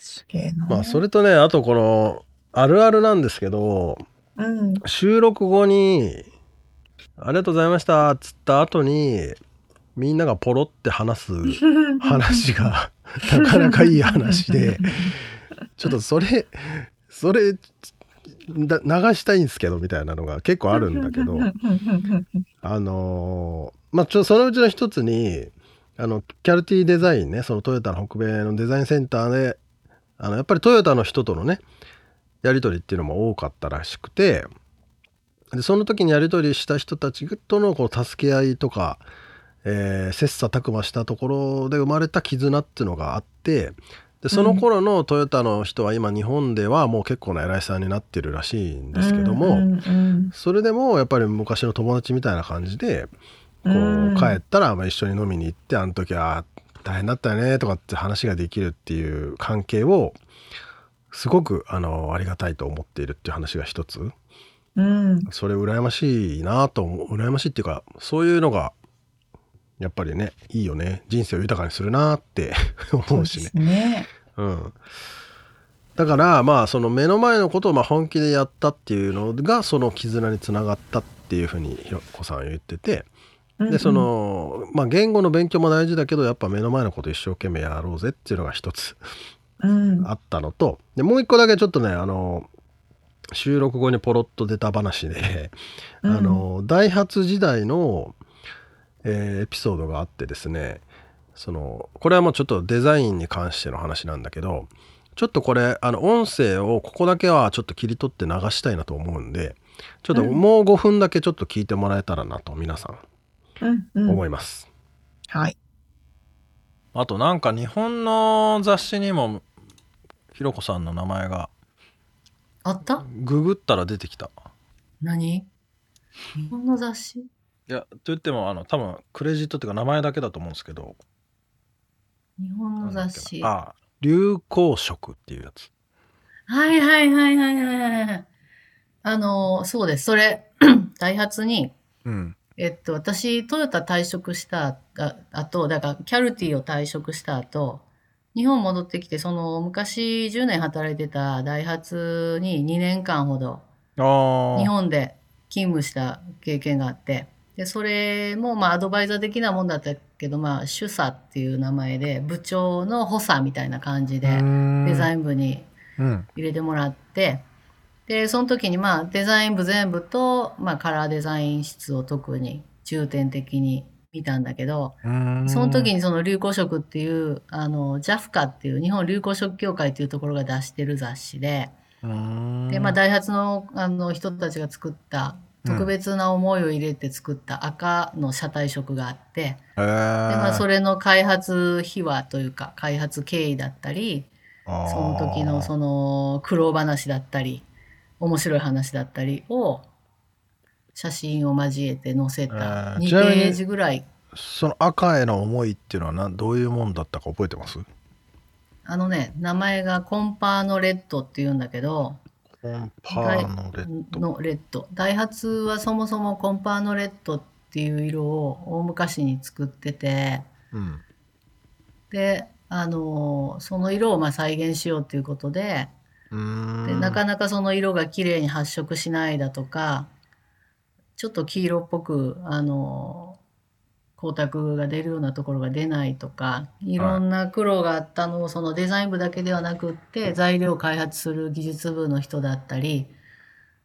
A: すげえな。
B: まあそれとねあとこのあるあるなんですけど
A: うん。
B: 収録後に「ありがとうございました」っつった後にみんながポロって話す 話がなかなかいい話で ちょっとそれそれだ流したいんですけどみたいなのが結構あるんだけど あのーまあちょそのうちの一つにあのキャルティデザインねそのトヨタの北米のデザインセンターであのやっぱりトヨタの人とのねやり取りっていうのも多かったらしくてでその時にやり取りした人たちとのこう助け合いとか、えー切磋琢磨したところで生まれた絆っていうのがあってでその頃のトヨタの人は今日本ではもう結構な偉いさんになってるらしいんですけども、それでもやっぱり昔の友達みたいな感じでこ
A: う
B: 帰ったらまあ一緒に飲みに行ってあの時は大変だったよねとかって話ができるっていう関係をすごくあのありがたいと思っているっていう話が一つ。
A: うん。
B: それ羨ましいなと思う羨ましいっていうかそういうのがやっぱりねいいよね。人生を豊かにするなって 思うしね。
A: そうね。
B: うん、だからまあその目の前のことをまあ本気でやったっていうのがその絆につながったっていうふうにひろこさんは言ってて。
A: うん。
B: でそ、のまあ言語の勉強も大事だけどやっぱ目の前のこと一生懸命やろうぜっていうのが一つ
A: うん。
B: あったのと。でもう一個だけちょっとねあの収録後にポロッと出た話で、
A: うん。
B: あのダイハツ時代の、えーエピソードがあってですねそのこれはもうちょっとデザインに関しての話なんだけどちょっとこれあの音声をここだけはちょっと切り取って流したいなと思うんでちょっともう5分だけちょっと聞いてもらえたらなと皆さん
A: うんうん。
B: 思います。
A: はい。
E: あとなんか日本の雑誌にもひろこさんの名前が
C: あった？
E: ググったら出てきた。
C: 何？日本の雑誌？
E: いやと言ってもあの多分クレジットっていうか名前だけだと思うんですけど
C: 日本の雑誌。は
E: あ流行色っていうやつ
C: いはいはいはいはいはい。あの、そうです。それ、ダイハツに、
E: うん
C: えっと、私、トヨタ退職したあ後、だから、キャルティを退職した後、日本戻ってきて、その、昔10年働いてたダイハツに2年間ほど、
E: ああ
C: 日本で勤務した経験があって、で、それも、まあ、アドバイザー的なもんだったけど、まあ、主査っていう名前で、部長の補佐みたいな感じで、デザ
E: イ
C: イン部に入れてもらって、で、その時にまあデザイン部全部と、まあカラーデザイン室を特に重点的に見たんだけど、その時にその流行色っていう、あの、JAFCA っていう日本流行色協会っていうところが出してる雑誌で、で、まあダイハツのあの人たちが作った特別な思いを入れて作った赤の車体色があって、
E: へえ
C: でまあそれの開発秘話というか開発経緯だったり、その時のその苦労話だったり面白い話だったりを写真を交えて載せた
E: えー
C: 2
E: ちなみに
C: ページぐらい。
E: その赤への思いっていうのはなどういうもんだったか覚えてます？
C: あのね名前がコンパーノレッドっていうんだけど
E: コンパーノレッド。
C: のレッド。ダイハツはそもそもコンパーノレッドっていう色を大昔に作ってて。
E: うん。
C: であのその色をまあ再現しようということで。でなかなかその色が綺麗に発色しないだとかちょっと黄色っぽくあの光沢が出るようなところが出ないとかい。ろんな苦労があったのをそのデザイン部だけではなくって材料を開発する技術部の人だったり、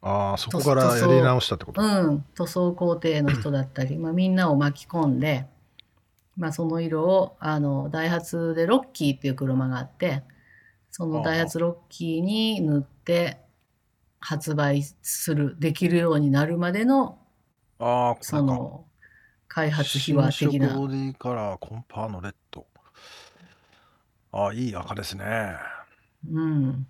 E: ああそこからやり直したってこと？
C: うん、塗装工程の人だったり、まあ、みんなを巻き込んで、まあ、その色をあのダイハツでロッキーっていう車があってそのダイハツロッキーに塗って発売するできるようになるまでの
E: ああ
C: その開発秘話的な。
E: 新色ボディカラーコンパーノレッド。ああいい赤ですね。
C: うん。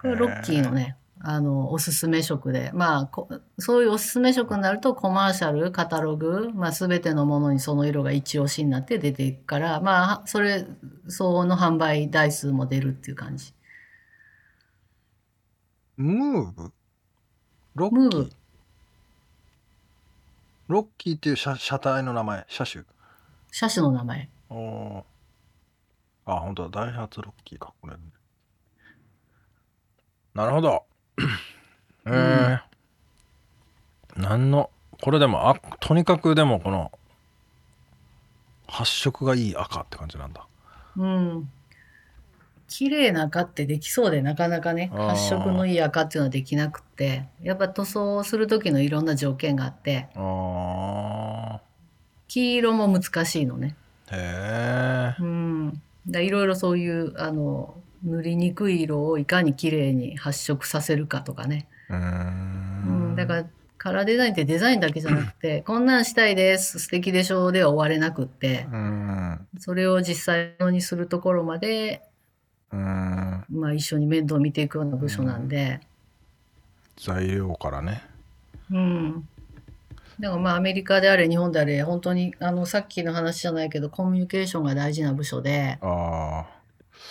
C: これロッキーのねあのおすすめ色で。まあこそういうおすすめ色になるとコマーシャルカタログ、まあ、全てのものにその色が一押しになって出ていくからまあそれ相応の販売台数も出るっていう感じ。
E: ムーブ？ロッキー？
C: ムーブ
E: ロッキーっていう車車体の名前？車種？
C: 車種の名前。
E: おー。あ本当だ。ダイハツロッキーかこれ。なるほど。えー、なんのこれでもあとにかくでもこの発色がいい赤って感じなんだ。
C: うん綺麗な赤ってできそうでなかなかね
E: あー。
C: 発色のいい赤っていうのはできなくってやっぱ塗装する時のいろんな条件があって。
E: あ
C: 黄色も難しいのね。
E: ーへえ
C: うん、だいろいろそういうあの塗りにくい色をいかに綺麗に発色させるかとかね、
E: うー
C: うん。ん、だからカラーデザインってデザインだけじゃなくて、こんなんしたいです素敵でしょうでは終われなくって。
E: うん。
C: それを実際のにするところまで、
E: うん。
C: まあ、一緒に面倒見ていくような部署なんで、
E: 材料からね。
C: うん、だからまあアメリカであれ日本であれ本当にあのさっきの話じゃないけどコミュニケーションが大事な部署で。
E: あ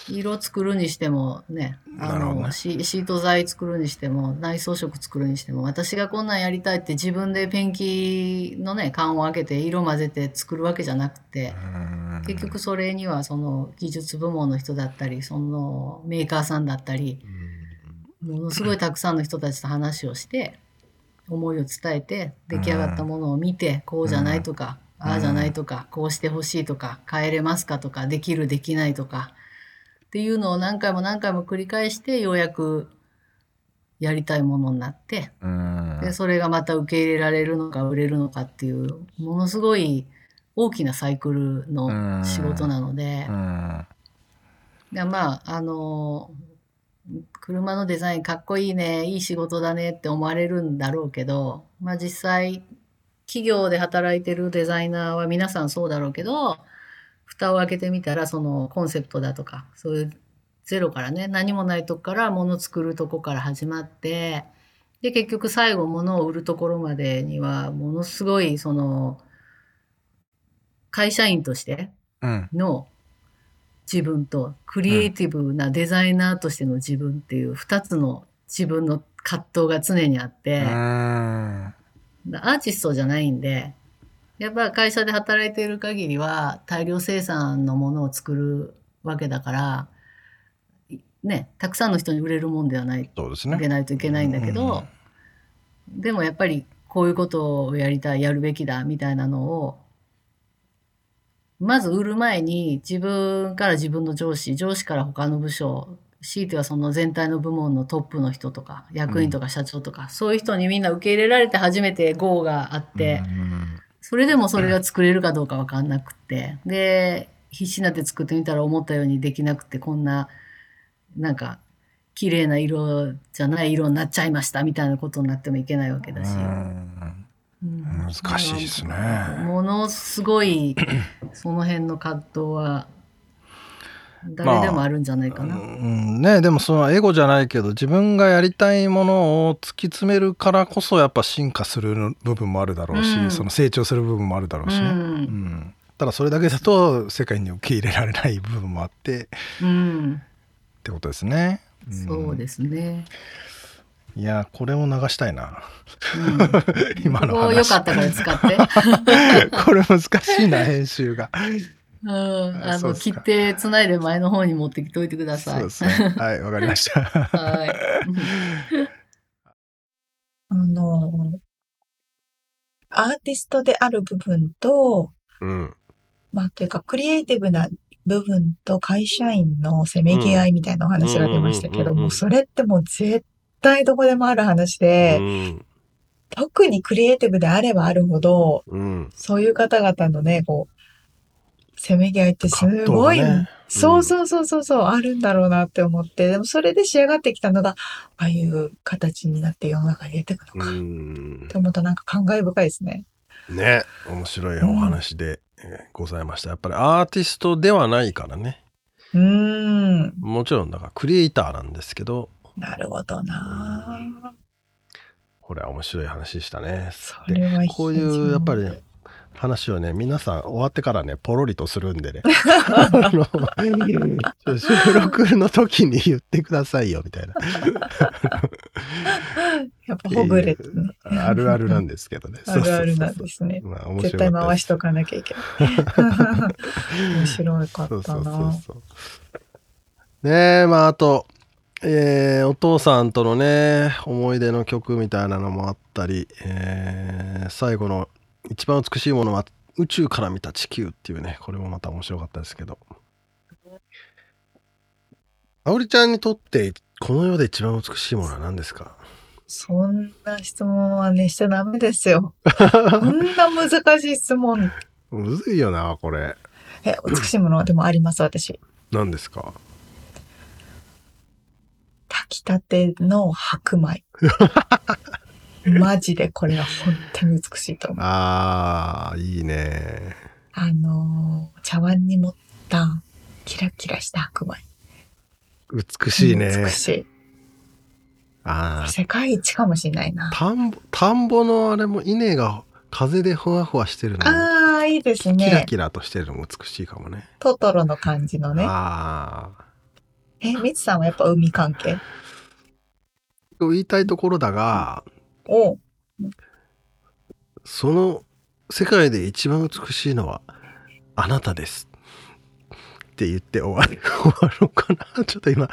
C: 色作るにしてもねあ
E: なるほどね。
C: のシシート材作るにしても内装色作るにしても私がこんなんやりたいって自分でペンキのね缶を開けて色混ぜて作るわけじゃなくて
E: あ
C: 結局それにはその技術部門の人だったりそのメーカーさんだったりものすごいたくさんの人たちと話をして思いを伝えて出来上がったものを見てこうじゃないとかああじゃないとかこうしてほしいとか変えれますかとかできるできないとかっていうのを何回も何回も繰り返してようやくやりたいものになって
E: うん。
C: でそれがまた受け入れられるのか売れるのかっていうものすごい大きなサイクルの仕事なので
E: うん。
C: いやまあ、あの車のデザインかっこいいね、いい仕事だねって思われるんだろうけど、まあ実際、企業で働いてるデザイナーは皆さんそうだろうけど、蓋を開けてみたら、そのコンセプトだとか、そういうゼロからね、何もないとこから物作るとこから始まって、で、結局最後物を売るところまでには、ものすごい、その、会社員として
E: うん。
C: の自分と、クリエイティブなデザイナーとしての自分っていう二つの自分の葛藤が常にあって。アーティストじゃないんで、やっぱ会社で働いている限りは大量生産のものを作るわけだから、いね、たくさんの人に売れるもんではない、
E: そうですね。
C: でないといけないんだけど、でもやっぱりこういうことをやりたい、やるべきだみたいなのを、まず売る前に自分から自分の上司、上司から他の部署、強いてはその全体の部門のトップの人とか、役員とか社長とか、そういう人にみんな受け入れられて初めて GO があって、
E: うん
C: それでもそれが作れるかどうかわかんなくって、で、必死になって作ってみたら思ったようにできなくて、こんな、なんか、綺麗な色じゃない色になっちゃいましたみたいなことになってもいけないわけだし。
E: うん。
C: うん。
E: 難しいですね。
C: ものすごい、その辺の葛藤は、誰でもあるんじゃないかな。
E: うんねでもそのエゴじゃないけど自分がやりたいものを突き詰めるからこそやっぱ進化する部分もあるだろうし、
C: うん。
E: その成長する部分もあるだろうしね、
C: うん。
E: うん。ただそれだけだと世界に受け入れられない部分もあって
C: うん、
E: ってことですね。ん。
C: そうですね。
E: いやこれを流したいな。
C: うん、
E: 今の
C: ここよ
E: 話
C: かったから使って。
E: これ難しいな編集が
C: うん、あの、切ってつないで前の方に持ってきておいてください。
E: そうですねはいわかりました
C: はい。
A: あの、アーティストである部分と、
B: うん。
A: まあ、というか、クリエイティブな部分と会社員のせめぎ合いみたいなお話が出ましたけども、それってもう絶対どこでもある話
B: う
A: で、
B: ん。
A: 特にクリエイティブであればあるほど、
B: うん。
A: そういう方々のね、こう、せめぎ合いってすごい、
E: ね
A: そうそうそうそうそう、あるんだろうなって思って、でもそれで仕上がってきたのが、ああいう形になって世の中に出てく
B: う
A: のか、っ
B: ん
A: て。思うとなんか感慨深いですね。
B: ね。面白いお話でえーございました。やっぱりアーティストではないからね。
A: うーん、
B: もちろんだからクリエイターなんですけど、
A: なるほどな
B: これは面白い話でしたね。こういうやっぱりね話をね皆さん終わってからねポロリとするんでね あの収録の時に言ってくださいよみたいな
A: やっぱほぐれてね。
B: あるあるなんですけどね
A: あるあるなんですね。
B: まあ面
A: 絶対回しとかなきゃいけない。面白かった
B: そうそうそう
A: な
B: そうねえまああとえーお父さんとのね思い出の曲みたいなのもあったり、えー最後の一番美しいものは宇宙から見た地球っていうねこれもまた面白かったですけどあおりちゃんにとってこの世で一番美しいものは何ですか？
A: そんな質問はね、しちゃダメですよ。こんな難しい質問。
B: むずいよなこれ
A: え、美しいものでもあります、私。
B: 何ですか？
A: 炊きたての白米。マジでこれは本当に美しいと思う。
B: あーいいね
A: あのー茶碗に盛ったキラキラした白米。
B: 美しいね
A: 美しい。
B: あー
A: 世界一かもしれないな。
B: 田んぼ田んぼのあれも稲が風でふわふわしてるのも
A: ああ、いいです
B: キラ
A: ね。
B: キラとしてるのも美しいかもね。
A: トトロの感じのね。
B: ああ。
A: え、みつさんはやっぱ海関係？
B: 言いたいところだが、
A: お
B: その世界で一番美しいのはあなたです。って言って終わる 終わろうかな。ちょっと今、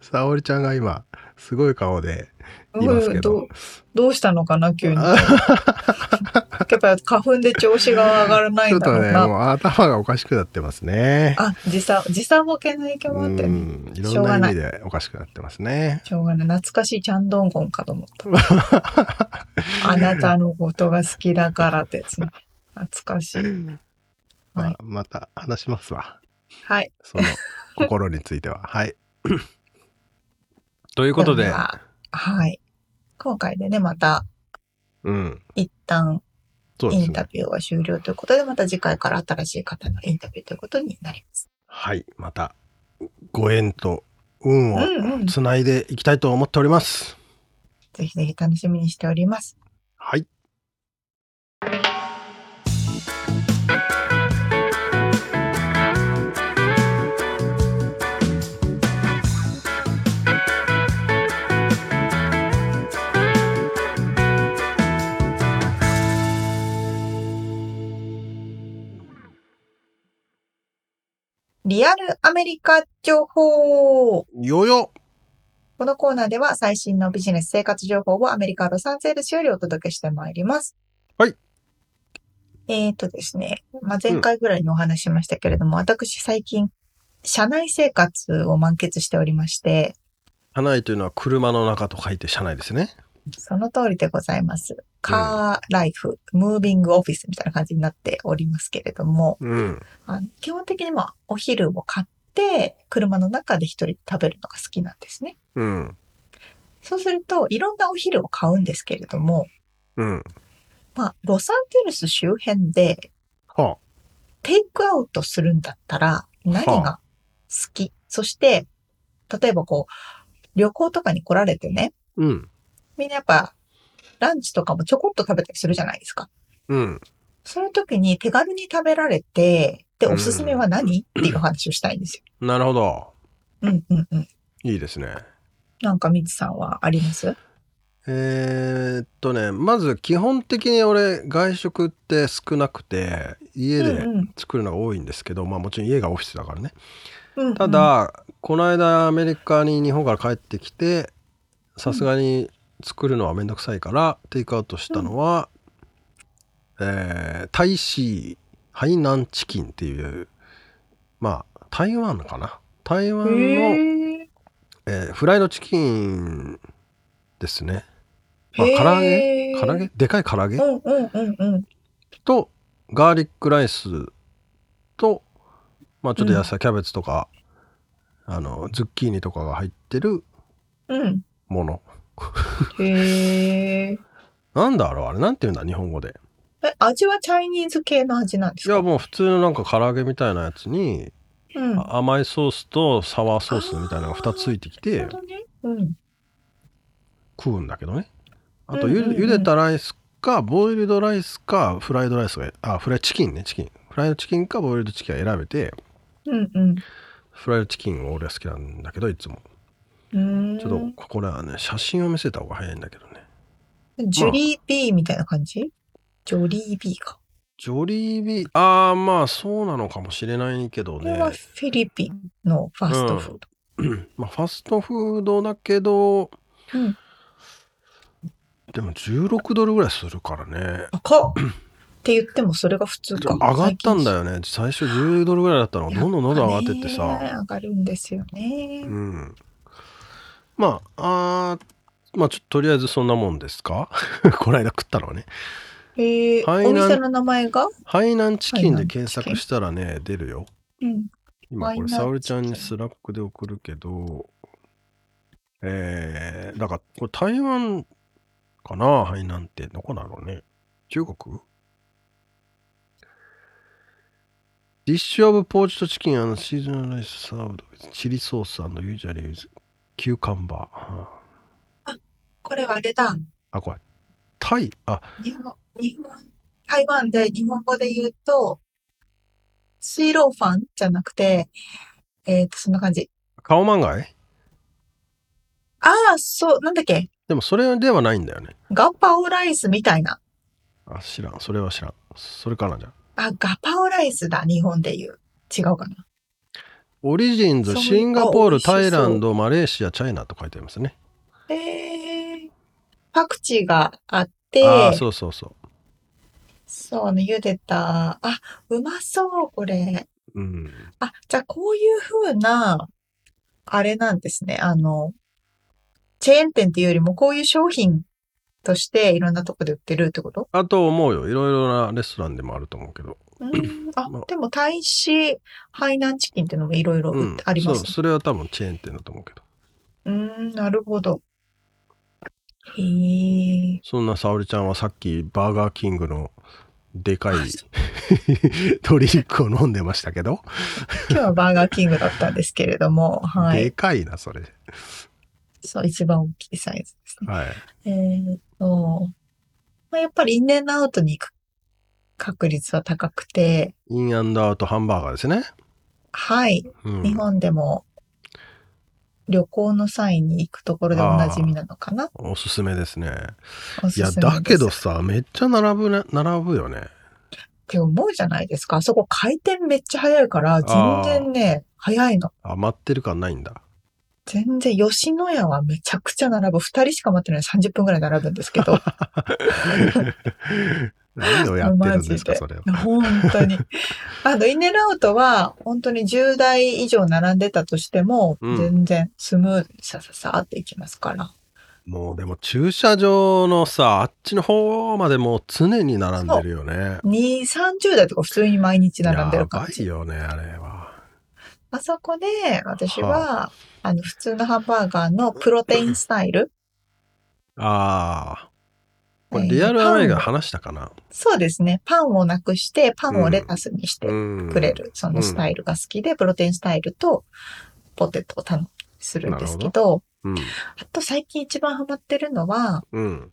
B: 沙織ちゃんが今、すごい顔で言いますけど。
A: どうしたのかな、急に。やっぱ花粉で調子が上がらない
B: ちょっとね、
A: んだろうな。
B: もう頭がおかしくなってますね。
A: あ、時差、時差ボケの影響
B: う
A: もあってね。
B: ん、いろんな意味でおかしくなってますね。
A: しょうがない。懐かしいチャンドンゴンかと思った。あなたのことが好きだからってやつね。懐かしい。
B: まあ
A: はい
B: また話しますわ。
A: はい。
B: その心については。はい。ということで
A: で、ははい。今回でね、また
B: うん。
A: 一旦。インタビューは終了ということで、また次回から新しい方のインタビューということになります。
B: はい。また、ご縁と運を
A: うんうん。
B: つないでいきたいと思っております。
A: ぜひぜひ楽しみにしております。
B: はい。
A: リアルアメリカ情報
B: よよ
A: このコーナーでは最新のビジネス生活情報をアメリカ・ロサンゼルスよりお届けしてまいります。
B: はい。
A: えーとですね、まあ、前回ぐらいにお話ししましたけれども、私最近、社内生活を満喫しておりまして、
B: 車内というのは車の中と書いて車内ですね。
A: その通りでございます。カーライフ、ムービングオフィスみたいな感じになっておりますけれども、
B: うん。
A: あの基本的にまあお昼を買って、車の中で一人で食べるのが好きなんですね。
B: うん。
A: そうすると、いろんなお昼を買うんですけれども、
B: うん。
A: まあ、ロサンゼルス周辺で
B: は
A: テイクアウトするんだったら何が好き、そして、例えばこう、旅行とかに来られてね、
B: うん。
A: みんなやっぱ、ランチとかもちょこっと食べたりするじゃないですか。
B: うん。
A: そういう時に手軽に食べられて、で、
B: うん
A: おすすめは何、っていう話をしたいんですよ。
B: なるほど。
A: うんうんうん。
B: いいですね。
A: なんか、みつさんはあります？
B: えーっとね、まず基本的に俺外食って少なくて家で
A: うんうん
B: 作るのが多いんですけど、まあもちろん家がオフィスだからね。
A: うんうん
B: た、だ、この間アメリカに日本から帰ってきてさすがに作るのはめんどくさいからテイクアウトしたのは、えー、タイシーハイナンチキンっていうまあ台湾かな？台湾の、えーフライドチキンですね。まあ、唐揚げ？唐揚げ？でかい唐揚げ？
A: うんうんうんうん。
B: とガーリックライスとまあちょっと野菜、キャベツとかあのズッキーニとかが入ってる
A: うん。
B: もの
A: へえ。
B: なんだろうあれなんて言うんだ日本語で
A: え、味はチャイニーズ系の味なんですか？
B: いやもう普通のなんか唐揚げみたいなやつに、
A: うん。
B: あ甘いソースとサワーソースみたいなのが2つついてきて
A: ね。うん。
B: 食うんだけどねあとゆ,、
A: うんうんうん
B: 茹でたライスかボイルドライスかフライドライスがあフライチキンねチキンフライドチキンかボイルドチキンが選べて
A: うんうん
B: フライドチキンを俺は好きなんだけどいつも
A: うーん。
B: ちょっとこれはね写真を見せた方が早いんだけどね
A: ジョリービーみたいな感じ？ジョリービーか。
B: ジョリービー？ああまあそうなのかもしれないけど
A: これは
B: ね
A: フィリピンのファストフード。
B: まあファストフードだけど
A: うん。
B: でも16ドルぐらいするからね
A: 高っって言ってもそれが普通か。
B: 上がったんだ
A: よ。
B: よね最初10ドルぐらいだったのがどんどんどんどん上がってって
A: ね
B: さ
A: 上がるんですよね。
B: うんまああーまあちょっととりあえずそんなもんですか？この間食ったのはね。
A: えー、
B: はい
A: お店の名前が？
B: ハイナンチキンで検索したらね出るよ。
A: うん。
B: 今これ沙織ちゃんにスラックで送るけどえー、だからこれ台湾かな？ハイナンってどこなのね？中国？dish of poached chicken seasoned rice served chili sauce usually cucumberー
A: これはあれだ。
B: あこれタイあ
A: 日本、日本、台湾で日本語で言うと、ルーローファンじゃなくて、えっ、と、そんな感じ。
B: カオマンガイ？
A: ああ、そう、なんだっけ？
B: でもそれではないんだよね
A: ガパオライスみたいな。
B: あ知らんそれは知らんそれかなじゃあ
A: あ、ガパオライスだ、日本で言う。違うかな。
B: オリジンズ、シンガポール、タイランド、マレーシア、チャイナと書いてありますね。
A: えー、パクチーがあって、
B: ああ、そうそうそ
A: そう、あの、茹でた、あ、うまそう、これ。
B: う。うん。
A: あ、じゃあ、こういう風な、あれなんですね。あの、チェーン店っていうよりも、こういう商品としていろんなとこで売ってるってこと？
B: あと思うよ。いろいろなレストランでもあると思うけど。
A: うんあ
B: まあ、
A: でも大使ハイナンチキンっていうのもいろいろ売ってあります
B: そう、それは多分チェーン店だと思うけど。
A: うん、なるほど。へえ。
B: そんな沙織ちゃんはさっきバーガーキングのでかい
A: あそ
B: ドリンクを飲んでましたけど、
A: 今日はバーガーキングだったんですけれども、はい。
B: でかいな、それ。
A: そう、一番大きいサイズですね。
B: はい。
A: えーっと、まあ、やっぱりインエンドアウトに行く確率は高くて、
B: インアンドアウトハンバーガーですね。
A: はい。
B: うん、
A: 日本でも旅行の際に行くところでおなじみなのかな
B: おすすめですね。
A: おすす
B: いや、だけどさ、めっちゃ並ぶね、並ぶよね。
A: って思うじゃないですか。あそこ回転めっちゃ早いから、全然ね、早いの。
B: 余ってる感ないんだ。
A: 全然、吉野家はめちゃくちゃ並ぶ。二人しか待ってないのに30分ぐらい並ぶんですけど。
B: 何をやってるんですか、それは。
A: 本当に。あの、インエンドアウトは、本当に10台以上並んでたとしても、
B: うん
A: 全然スムーズにさささっていきますから。
B: もうでも駐車場のさ、あっちの方までもう常に並んでるよね。
A: 2、30台とか普通に毎日並んでる感
B: やばい
A: じ。
B: よね、あれは。
A: あそこで、私は、あの、普通のハンバーガーのプロテインスタイル。
B: ああ。これ
A: えー
B: リアルアメリカ話したかな？
A: そうですね。パンをなくして、パンをレタスにして
B: うん。
A: くれる、そのスタイルが好きで、プロテインスタイルとポテトを頼んするんですけど、
B: うん。
A: あと最近一番ハマってるのは、
B: うん。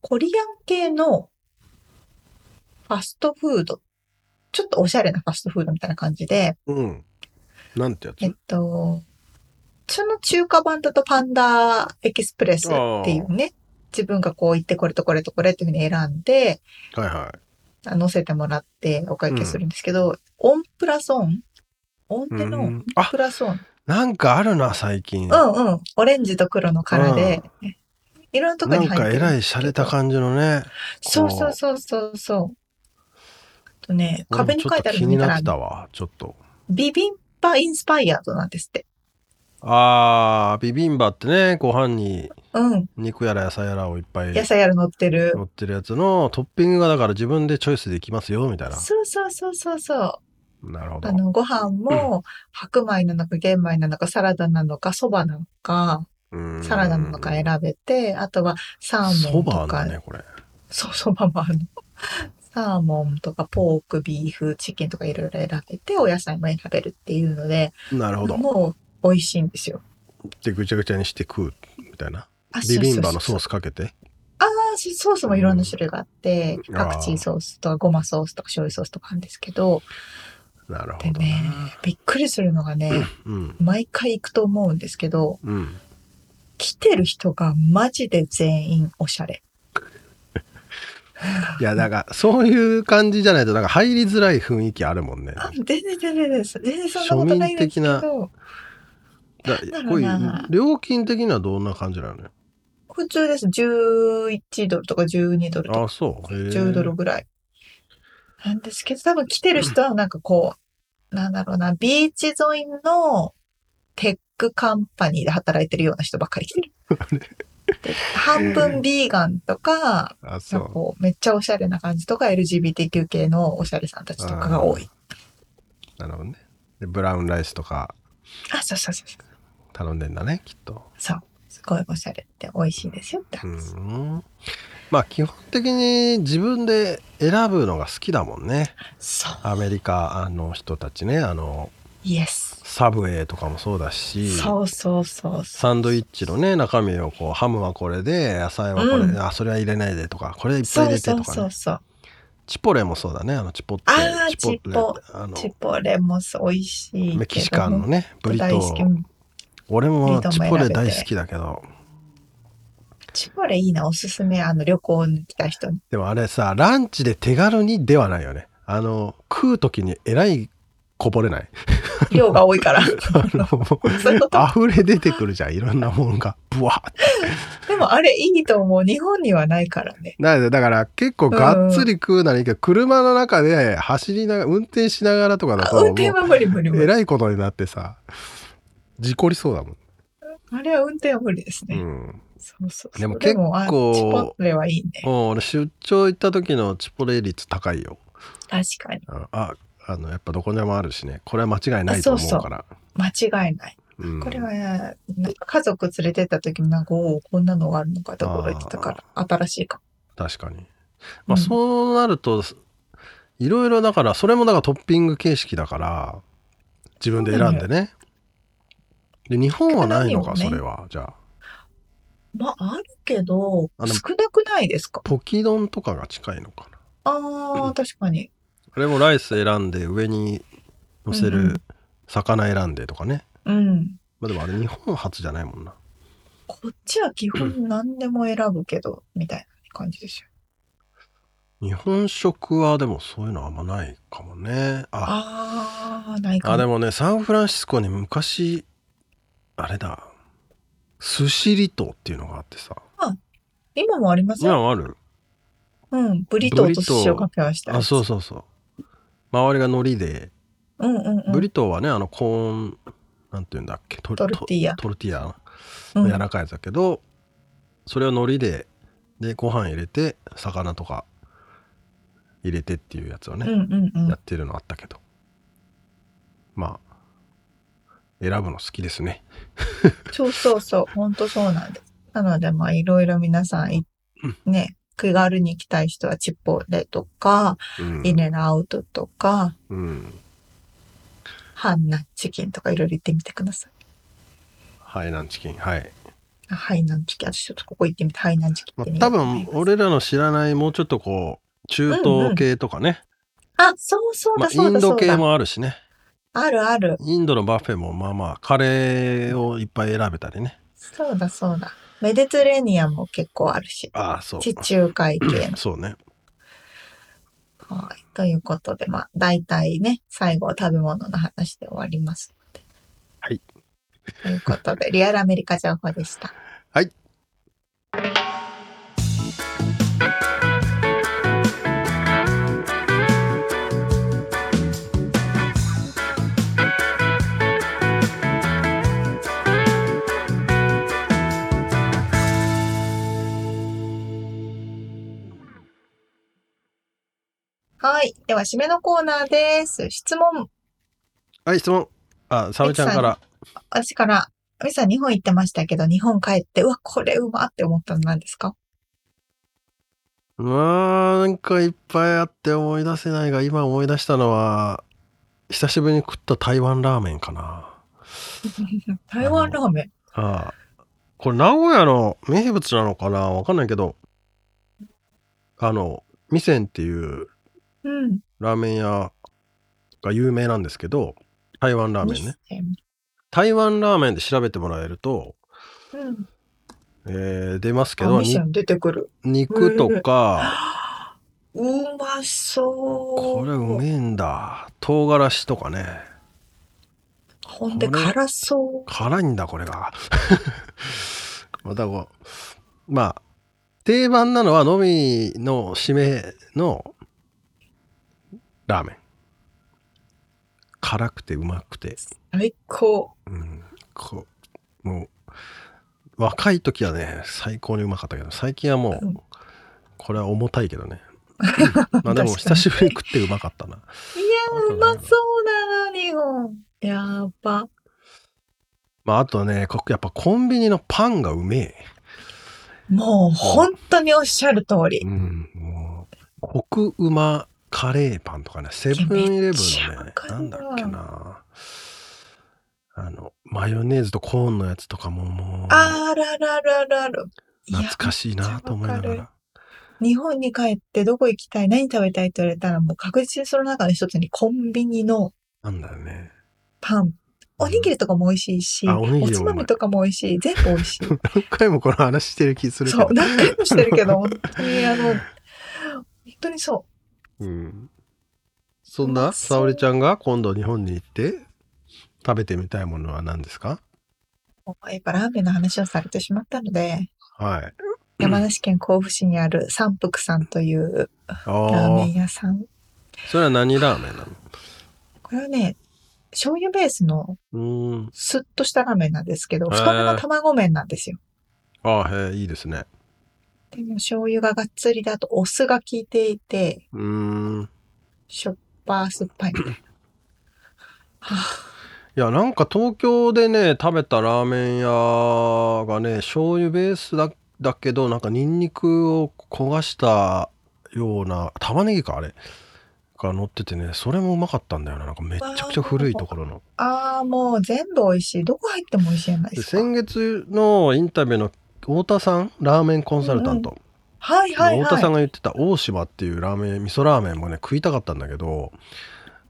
A: コリアン系のファストフード。ちょっとおしゃれなファストフードみたいな感じで、
B: うん。なんてや
A: えっ
B: つ
A: と、その中華版だとパンダエキスプレスっていうね、自分がこう行ってこれとこれとこれっていうふうに選んで、
B: はいはい。
A: あ乗せてもらってお会計するんですけど、オンプラスオン？オンテの？オンプラスオン。
B: なんかあるな、最近。
A: うんうん。オレンジと黒のカラーで、いろんなとこ
B: なん
A: に入ってる
B: かえらい洒落た感じのね。
A: そうそうそうそうそう。あとね、壁に書いてあるの見
B: 気になって、たわ、ちょっと。
A: ビビンバインスパイアードなんですって。
B: あー、ビビンバってね、ご飯に
A: うん。
B: 肉やら野菜やらをいっぱい
A: 野菜やる乗ってる。
B: 乗ってるやつのトッピングがだから自分でチョイスできますよ、みたいな。
A: そうそうそうそうそう。
B: なるほど
A: あ。の、ご飯も白米なのか玄米なのかサラダなのか蕎麦なのか
B: うん
A: サラダなのか選べて、あとはサーモ
B: そ
A: ンとか、
B: ね、これ。
A: そう、蕎麦もあるの。サーモンとかポーク、ビーフ、チキンとかいろいろ選べて、お野菜も選べるっていうので、
B: なるほど。
A: もう美味しいんですよ。
B: で、ぐちゃぐちゃにして食う、みたいな？
A: あ
B: ビビンバのソースかけて？
A: ああ、しソースもいろんな種類があって、
B: うん
A: パクチーソースとかゴマソースとか醤油ソースとかあるんですけど、
B: なるほど
A: でね
B: な。、
A: びっくりするのがね、
B: うん。
A: 毎回行くと思うんですけど、
B: うん。
A: 来てる人がマジで全員おしゃれ。
B: いや、だから、そういう感じじゃないと、なんか入りづらい雰囲気あるもんね。
A: あ全然全然です。全然そんなことないんですけど、
B: だ
A: ろ
B: こういう
A: うな
B: 料金的にはどんな感じなのよ？
A: 普通です。11ドルとか12ドルとか
B: あ、そう。へー
A: 10ドルぐらい。なんですけど、多分来てる人はなんかこう、なんだろうな、ビーチ沿いの tech company で働いてるような人ばっかり来てる。で？半分ビーガンとか、
B: あ、そ
A: なんかこうめっちゃおしゃれな感じとか、LGBTQ 系のおしゃれさんたちとかが多い。
B: う。なるほどね。で、 brown rice とか
A: あ、そうそうそうそう。
B: 頼んでんだね、きっと。
A: そう。すごいおしゃれって美味しいですよって
B: う
A: 話。
B: ん。まあ、基本的に自分で選ぶのが好きだもんね。
A: そう。
B: アメリカの人たちね。あの、
A: イエス。
B: サブウェイとかもそうだし。
A: そうそうそう。
B: サンドイッチのね中身をこうハムはこれで野菜はこれ、
A: うん
B: あそれは入れないでとかこれいっぱい入れてとかね
A: そうそうそう。
B: チポレもそうだねあのチポッテ
A: あー
B: チポ
A: チポ
B: あの
A: チポレも美味しいけど。
B: メキシカンのねブリト
A: 大好き。うん
B: 俺
A: ブ
B: もチポレ大好きだけど
A: チポレいいな、おすすめ。あの、旅行に来た人に。
B: でもあれさランチで手軽にではないよねあの食う時にえらいこぼれない
A: 量が多いから。
B: あの
A: そういうこと
B: 溢れ出てくるじゃんいろんなものがブワーって
A: でもあれいいと思う。日本にはないからね。
B: だからだから結構がっつり食うならいいけど、車の中で走りながら運転しながらとかだ
A: あ
B: とも
A: 運転は無理無理無理。
B: うえらいことになってさ事故りそうだもん。
A: あれは運転は無理ですね。
B: うん、
A: そうそうそう。
B: でも結構
A: あチポレはいいね。
B: もう俺出張行った時のチポレ率高いよ。
A: 確かに。
B: あああのやっぱどこでもあるしね。これは間違いないと思うから。
A: 間違いない。
B: うん。
A: これは、なんか家族連れてった時もなんか、おお、こんなのがあるのかところ言ってたから、新しいか
B: 確かに。まあ
A: うん
B: そうなるといろいろだからそれもだからトッピング形式だから自分で選んでねで日本はないのか、
A: ね
B: それはじゃあ
A: も。まあ、あるけど、少なくないですか？
B: ポキ丼とかが近いのかな
A: ああ、確かに。
B: あれもライス選んで上に乗せ
A: うんうん
B: る魚選んでとかね、
A: うん。
B: まあでもあれ日本初じゃないもんな
A: こっちは基本何でも選ぶけど、みたいな感じですよ。
B: 日本食はでもそういうのあんまないかもねあ
A: ああ、ないかも。
B: あでもねサンフランシスコに昔あれだ。寿司離島っていうのがあってさ。
A: 今もありますよ。
B: 今もある？
A: うん。ブリトーと寿司をかけました。
B: あそうそうそう。周りが海苔で。
A: うんうんうん。
B: ブリトーはねあのコーンなんていうんだっけ？ト
A: トルティーヤ。
B: トルティーヤ
A: うん。
B: 柔らかいやつだけど、それを海苔ででご飯入れて魚とか入れてっていうやつをね、
A: うんうんうん。
B: やってるのあったけど。まあ選ぶの好きですね
A: そうそうそう。本当そうなんです。なので、まあ、いろいろ皆さんい、ね、気軽に行きたい人はチッポレとか、
B: うん、
A: イネのアウトとか、
B: うん、
A: ハンナチキンとかいろいろ行ってみてください。
B: ハイナンチキンはい、
A: あハイナンチキン。私ちょっとここ行ってみて、ハイナンチキン
B: まあ多分俺らの知らないもうちょっとこう中東系とかね、
A: あ、そうそう
B: まあ、
A: だ、そう
B: イン
A: だ、そうだ。
B: ド系もあるしね
A: あるある。
B: インドのバッフェもまあまあカレーをいっぱい選べたりね
A: そうだ、そうだ。メディテレーニアンも結構あるし。
B: ああそう
A: 地中海系の。
B: そうね
A: はい。ということで、まあ、大体ね、最後は食べ物の話で終わりますので。
B: はい。
A: ということで、リアルアメリカ情報でした。
B: はい。
A: はい。では、締めのコーナーです。質問。
B: はい質問あ沙織ちゃんから
A: 私から、みさん日本行ってましたけど、日本帰って、うわ、これうまって思ったの何ですか？
B: うわーなんかいっぱいあって思い出せないが今思い出したのは久しぶりに食った台湾ラーメンかな
A: 台湾ラーメン？
B: ああこれ名古屋の名物なのかな？わかんないけどあの味仙っていう
A: うん。
B: ラーメン屋が有名なんですけど台湾ラーメンね
A: ね。
B: 台湾ラーメンで調べてもらえると、
A: うん。
B: えー出ますけ
A: あ、
B: ど
A: 出てくる。
B: 肉とか
A: うまそう。
B: これうめえんだ唐辛子とかね
A: ほんで、辛そう。
B: 辛いんだこれが またこうまあ定番なのはのみの締めのラーメン辛くてうまくて、
A: 最高。
B: うん、こうもう若い時はね最高にうまかったけど最近はも
A: うん
B: うこれは重たいけどね まあでも久しぶりに食ってうまかったない
A: や、うまそうだな、日本。やば。
B: まああとはねこやっぱコンビニのパンがうめえ
A: もう、本当におっしゃる通り
B: う。ん、もう、コクうまカレーパンとかね、セブンイレブンのねなんだっけな。あの、マヨネーズとコーンのやつとかももう、
A: あららららら。
B: 懐かしいなと思いながら。
A: 日本に帰ってどこ行きたい？何食べたいって言われたらもう確実にその中の一つにコンビニの
B: なんだよね。
A: パン。おにぎりとかも美味しいし、
B: あおにぎりもうまい
A: つまみとかも美味しい。全部美味しい。
B: 何回もこの話してる気するけど
A: そう、。何回もしてるけど、本当にあの、本当にそ
B: うん。そんな、沙織ちゃんが今度日本に行って食べてみたいものは何ですか？
A: う。やっぱラーメンの話をされてしまったので、
B: はい。
A: 山梨県甲府市にある三福さんという
B: あ
A: ラーメン
B: あ。
A: 屋さん。
B: それは何ラーメンな
A: これはね、醤油ベースの。スッとしたラーメンなんですけど、太めの卵麺なんですよ。
B: ああ、へえ、いいですね。
A: でも醤油ががっつりで、あとお酢が効いていて、
B: うーん。
A: しょっぱ酸っぱいみたいな。
B: いやなんか東京でね食べたラーメン屋がね醤油ベースだだけどなんかニンニクを焦がしたような玉ねぎかあれが乗っててねそれもうまかったんだよななんかめっちゃくちゃ古いところの。
A: ああ、もう全部美味しい。どこ入っても美味しいじゃないでか。
B: です先月のインタビューの太田さんラーメンコンサルタント、
A: はいはい
B: 太田さん
A: はい。
B: が言ってた大島っていうラーメン味噌ラーメンもね食いたかったんだけど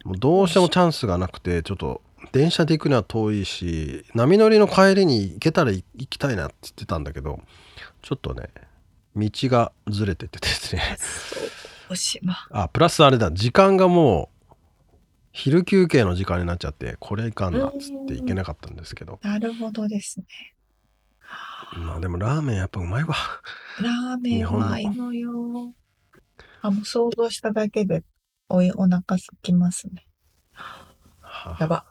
B: もうどうしてもチャンスがなくてちょっと電車で行くには遠いし波乗りの帰りに行けたら行きたいなって言ってたんだけどちょっとね道がずれててですね
A: 大島。
B: あプラスあれだ時間がもう昼休憩の時間になっちゃってこれいかんなっつって行けなかったんですけど
A: なるほどですね。
B: まあでもラーメンやっぱうまいわ
A: ラーメンはいいのよ。あ、もう想像しただけでおいお腹すきますね。やば。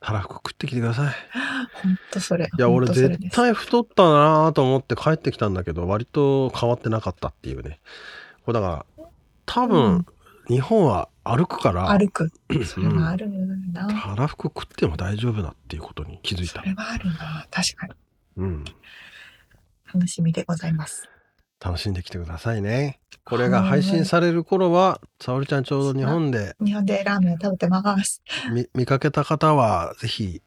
B: たらふく食ってきてください
A: ほんとそれ。
B: いや俺
A: ほんとそれです
B: 絶対太ったなと思って帰ってきたんだけど割と変わってなかったっていうねこれだから多分、
A: うん
B: 日本は歩くから
A: 歩く。それはあるな。
B: たらふく食っても大丈夫だっていうことに気づいた
A: それはあるな。確かに。
B: うん
A: 楽しみでございます。
B: 楽しんできてくださいねこれが配信される頃は沙織ちゃんちょうど日本で
A: 日本でラーメンを食べてます。
B: 見見かけた方はぜひ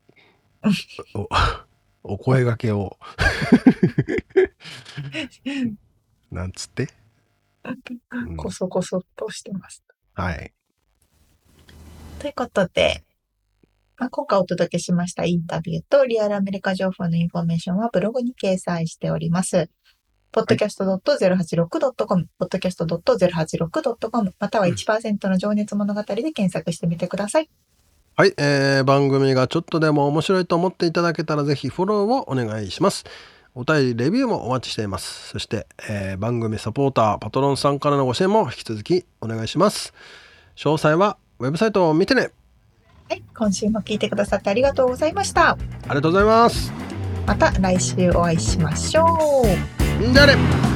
B: お お声掛けを なんつって、うん
A: こそこそっとしてます。
B: はい
A: ということで、まあ、今回お届けしましたインタビューとリアルアメリカ情報のインフォメーションはブログに掲載しております。podcast.086.com、podcast.086.com、または1%の情熱物語で検索してみてください。
B: はい、えー番組がちょっとでも面白いと思っていただけたらぜひフォローをお願いします。お便り、レビューもお待ちしています。そして、えー番組サポーター、パトロンさんからのご支援も引き続きお願いします。詳細はウェブサイトを見てね。
A: はい、今週も聞いてくださってありがとうございました。
B: ありがとうございます。
A: また来週お会いしましょう。
B: じゃあね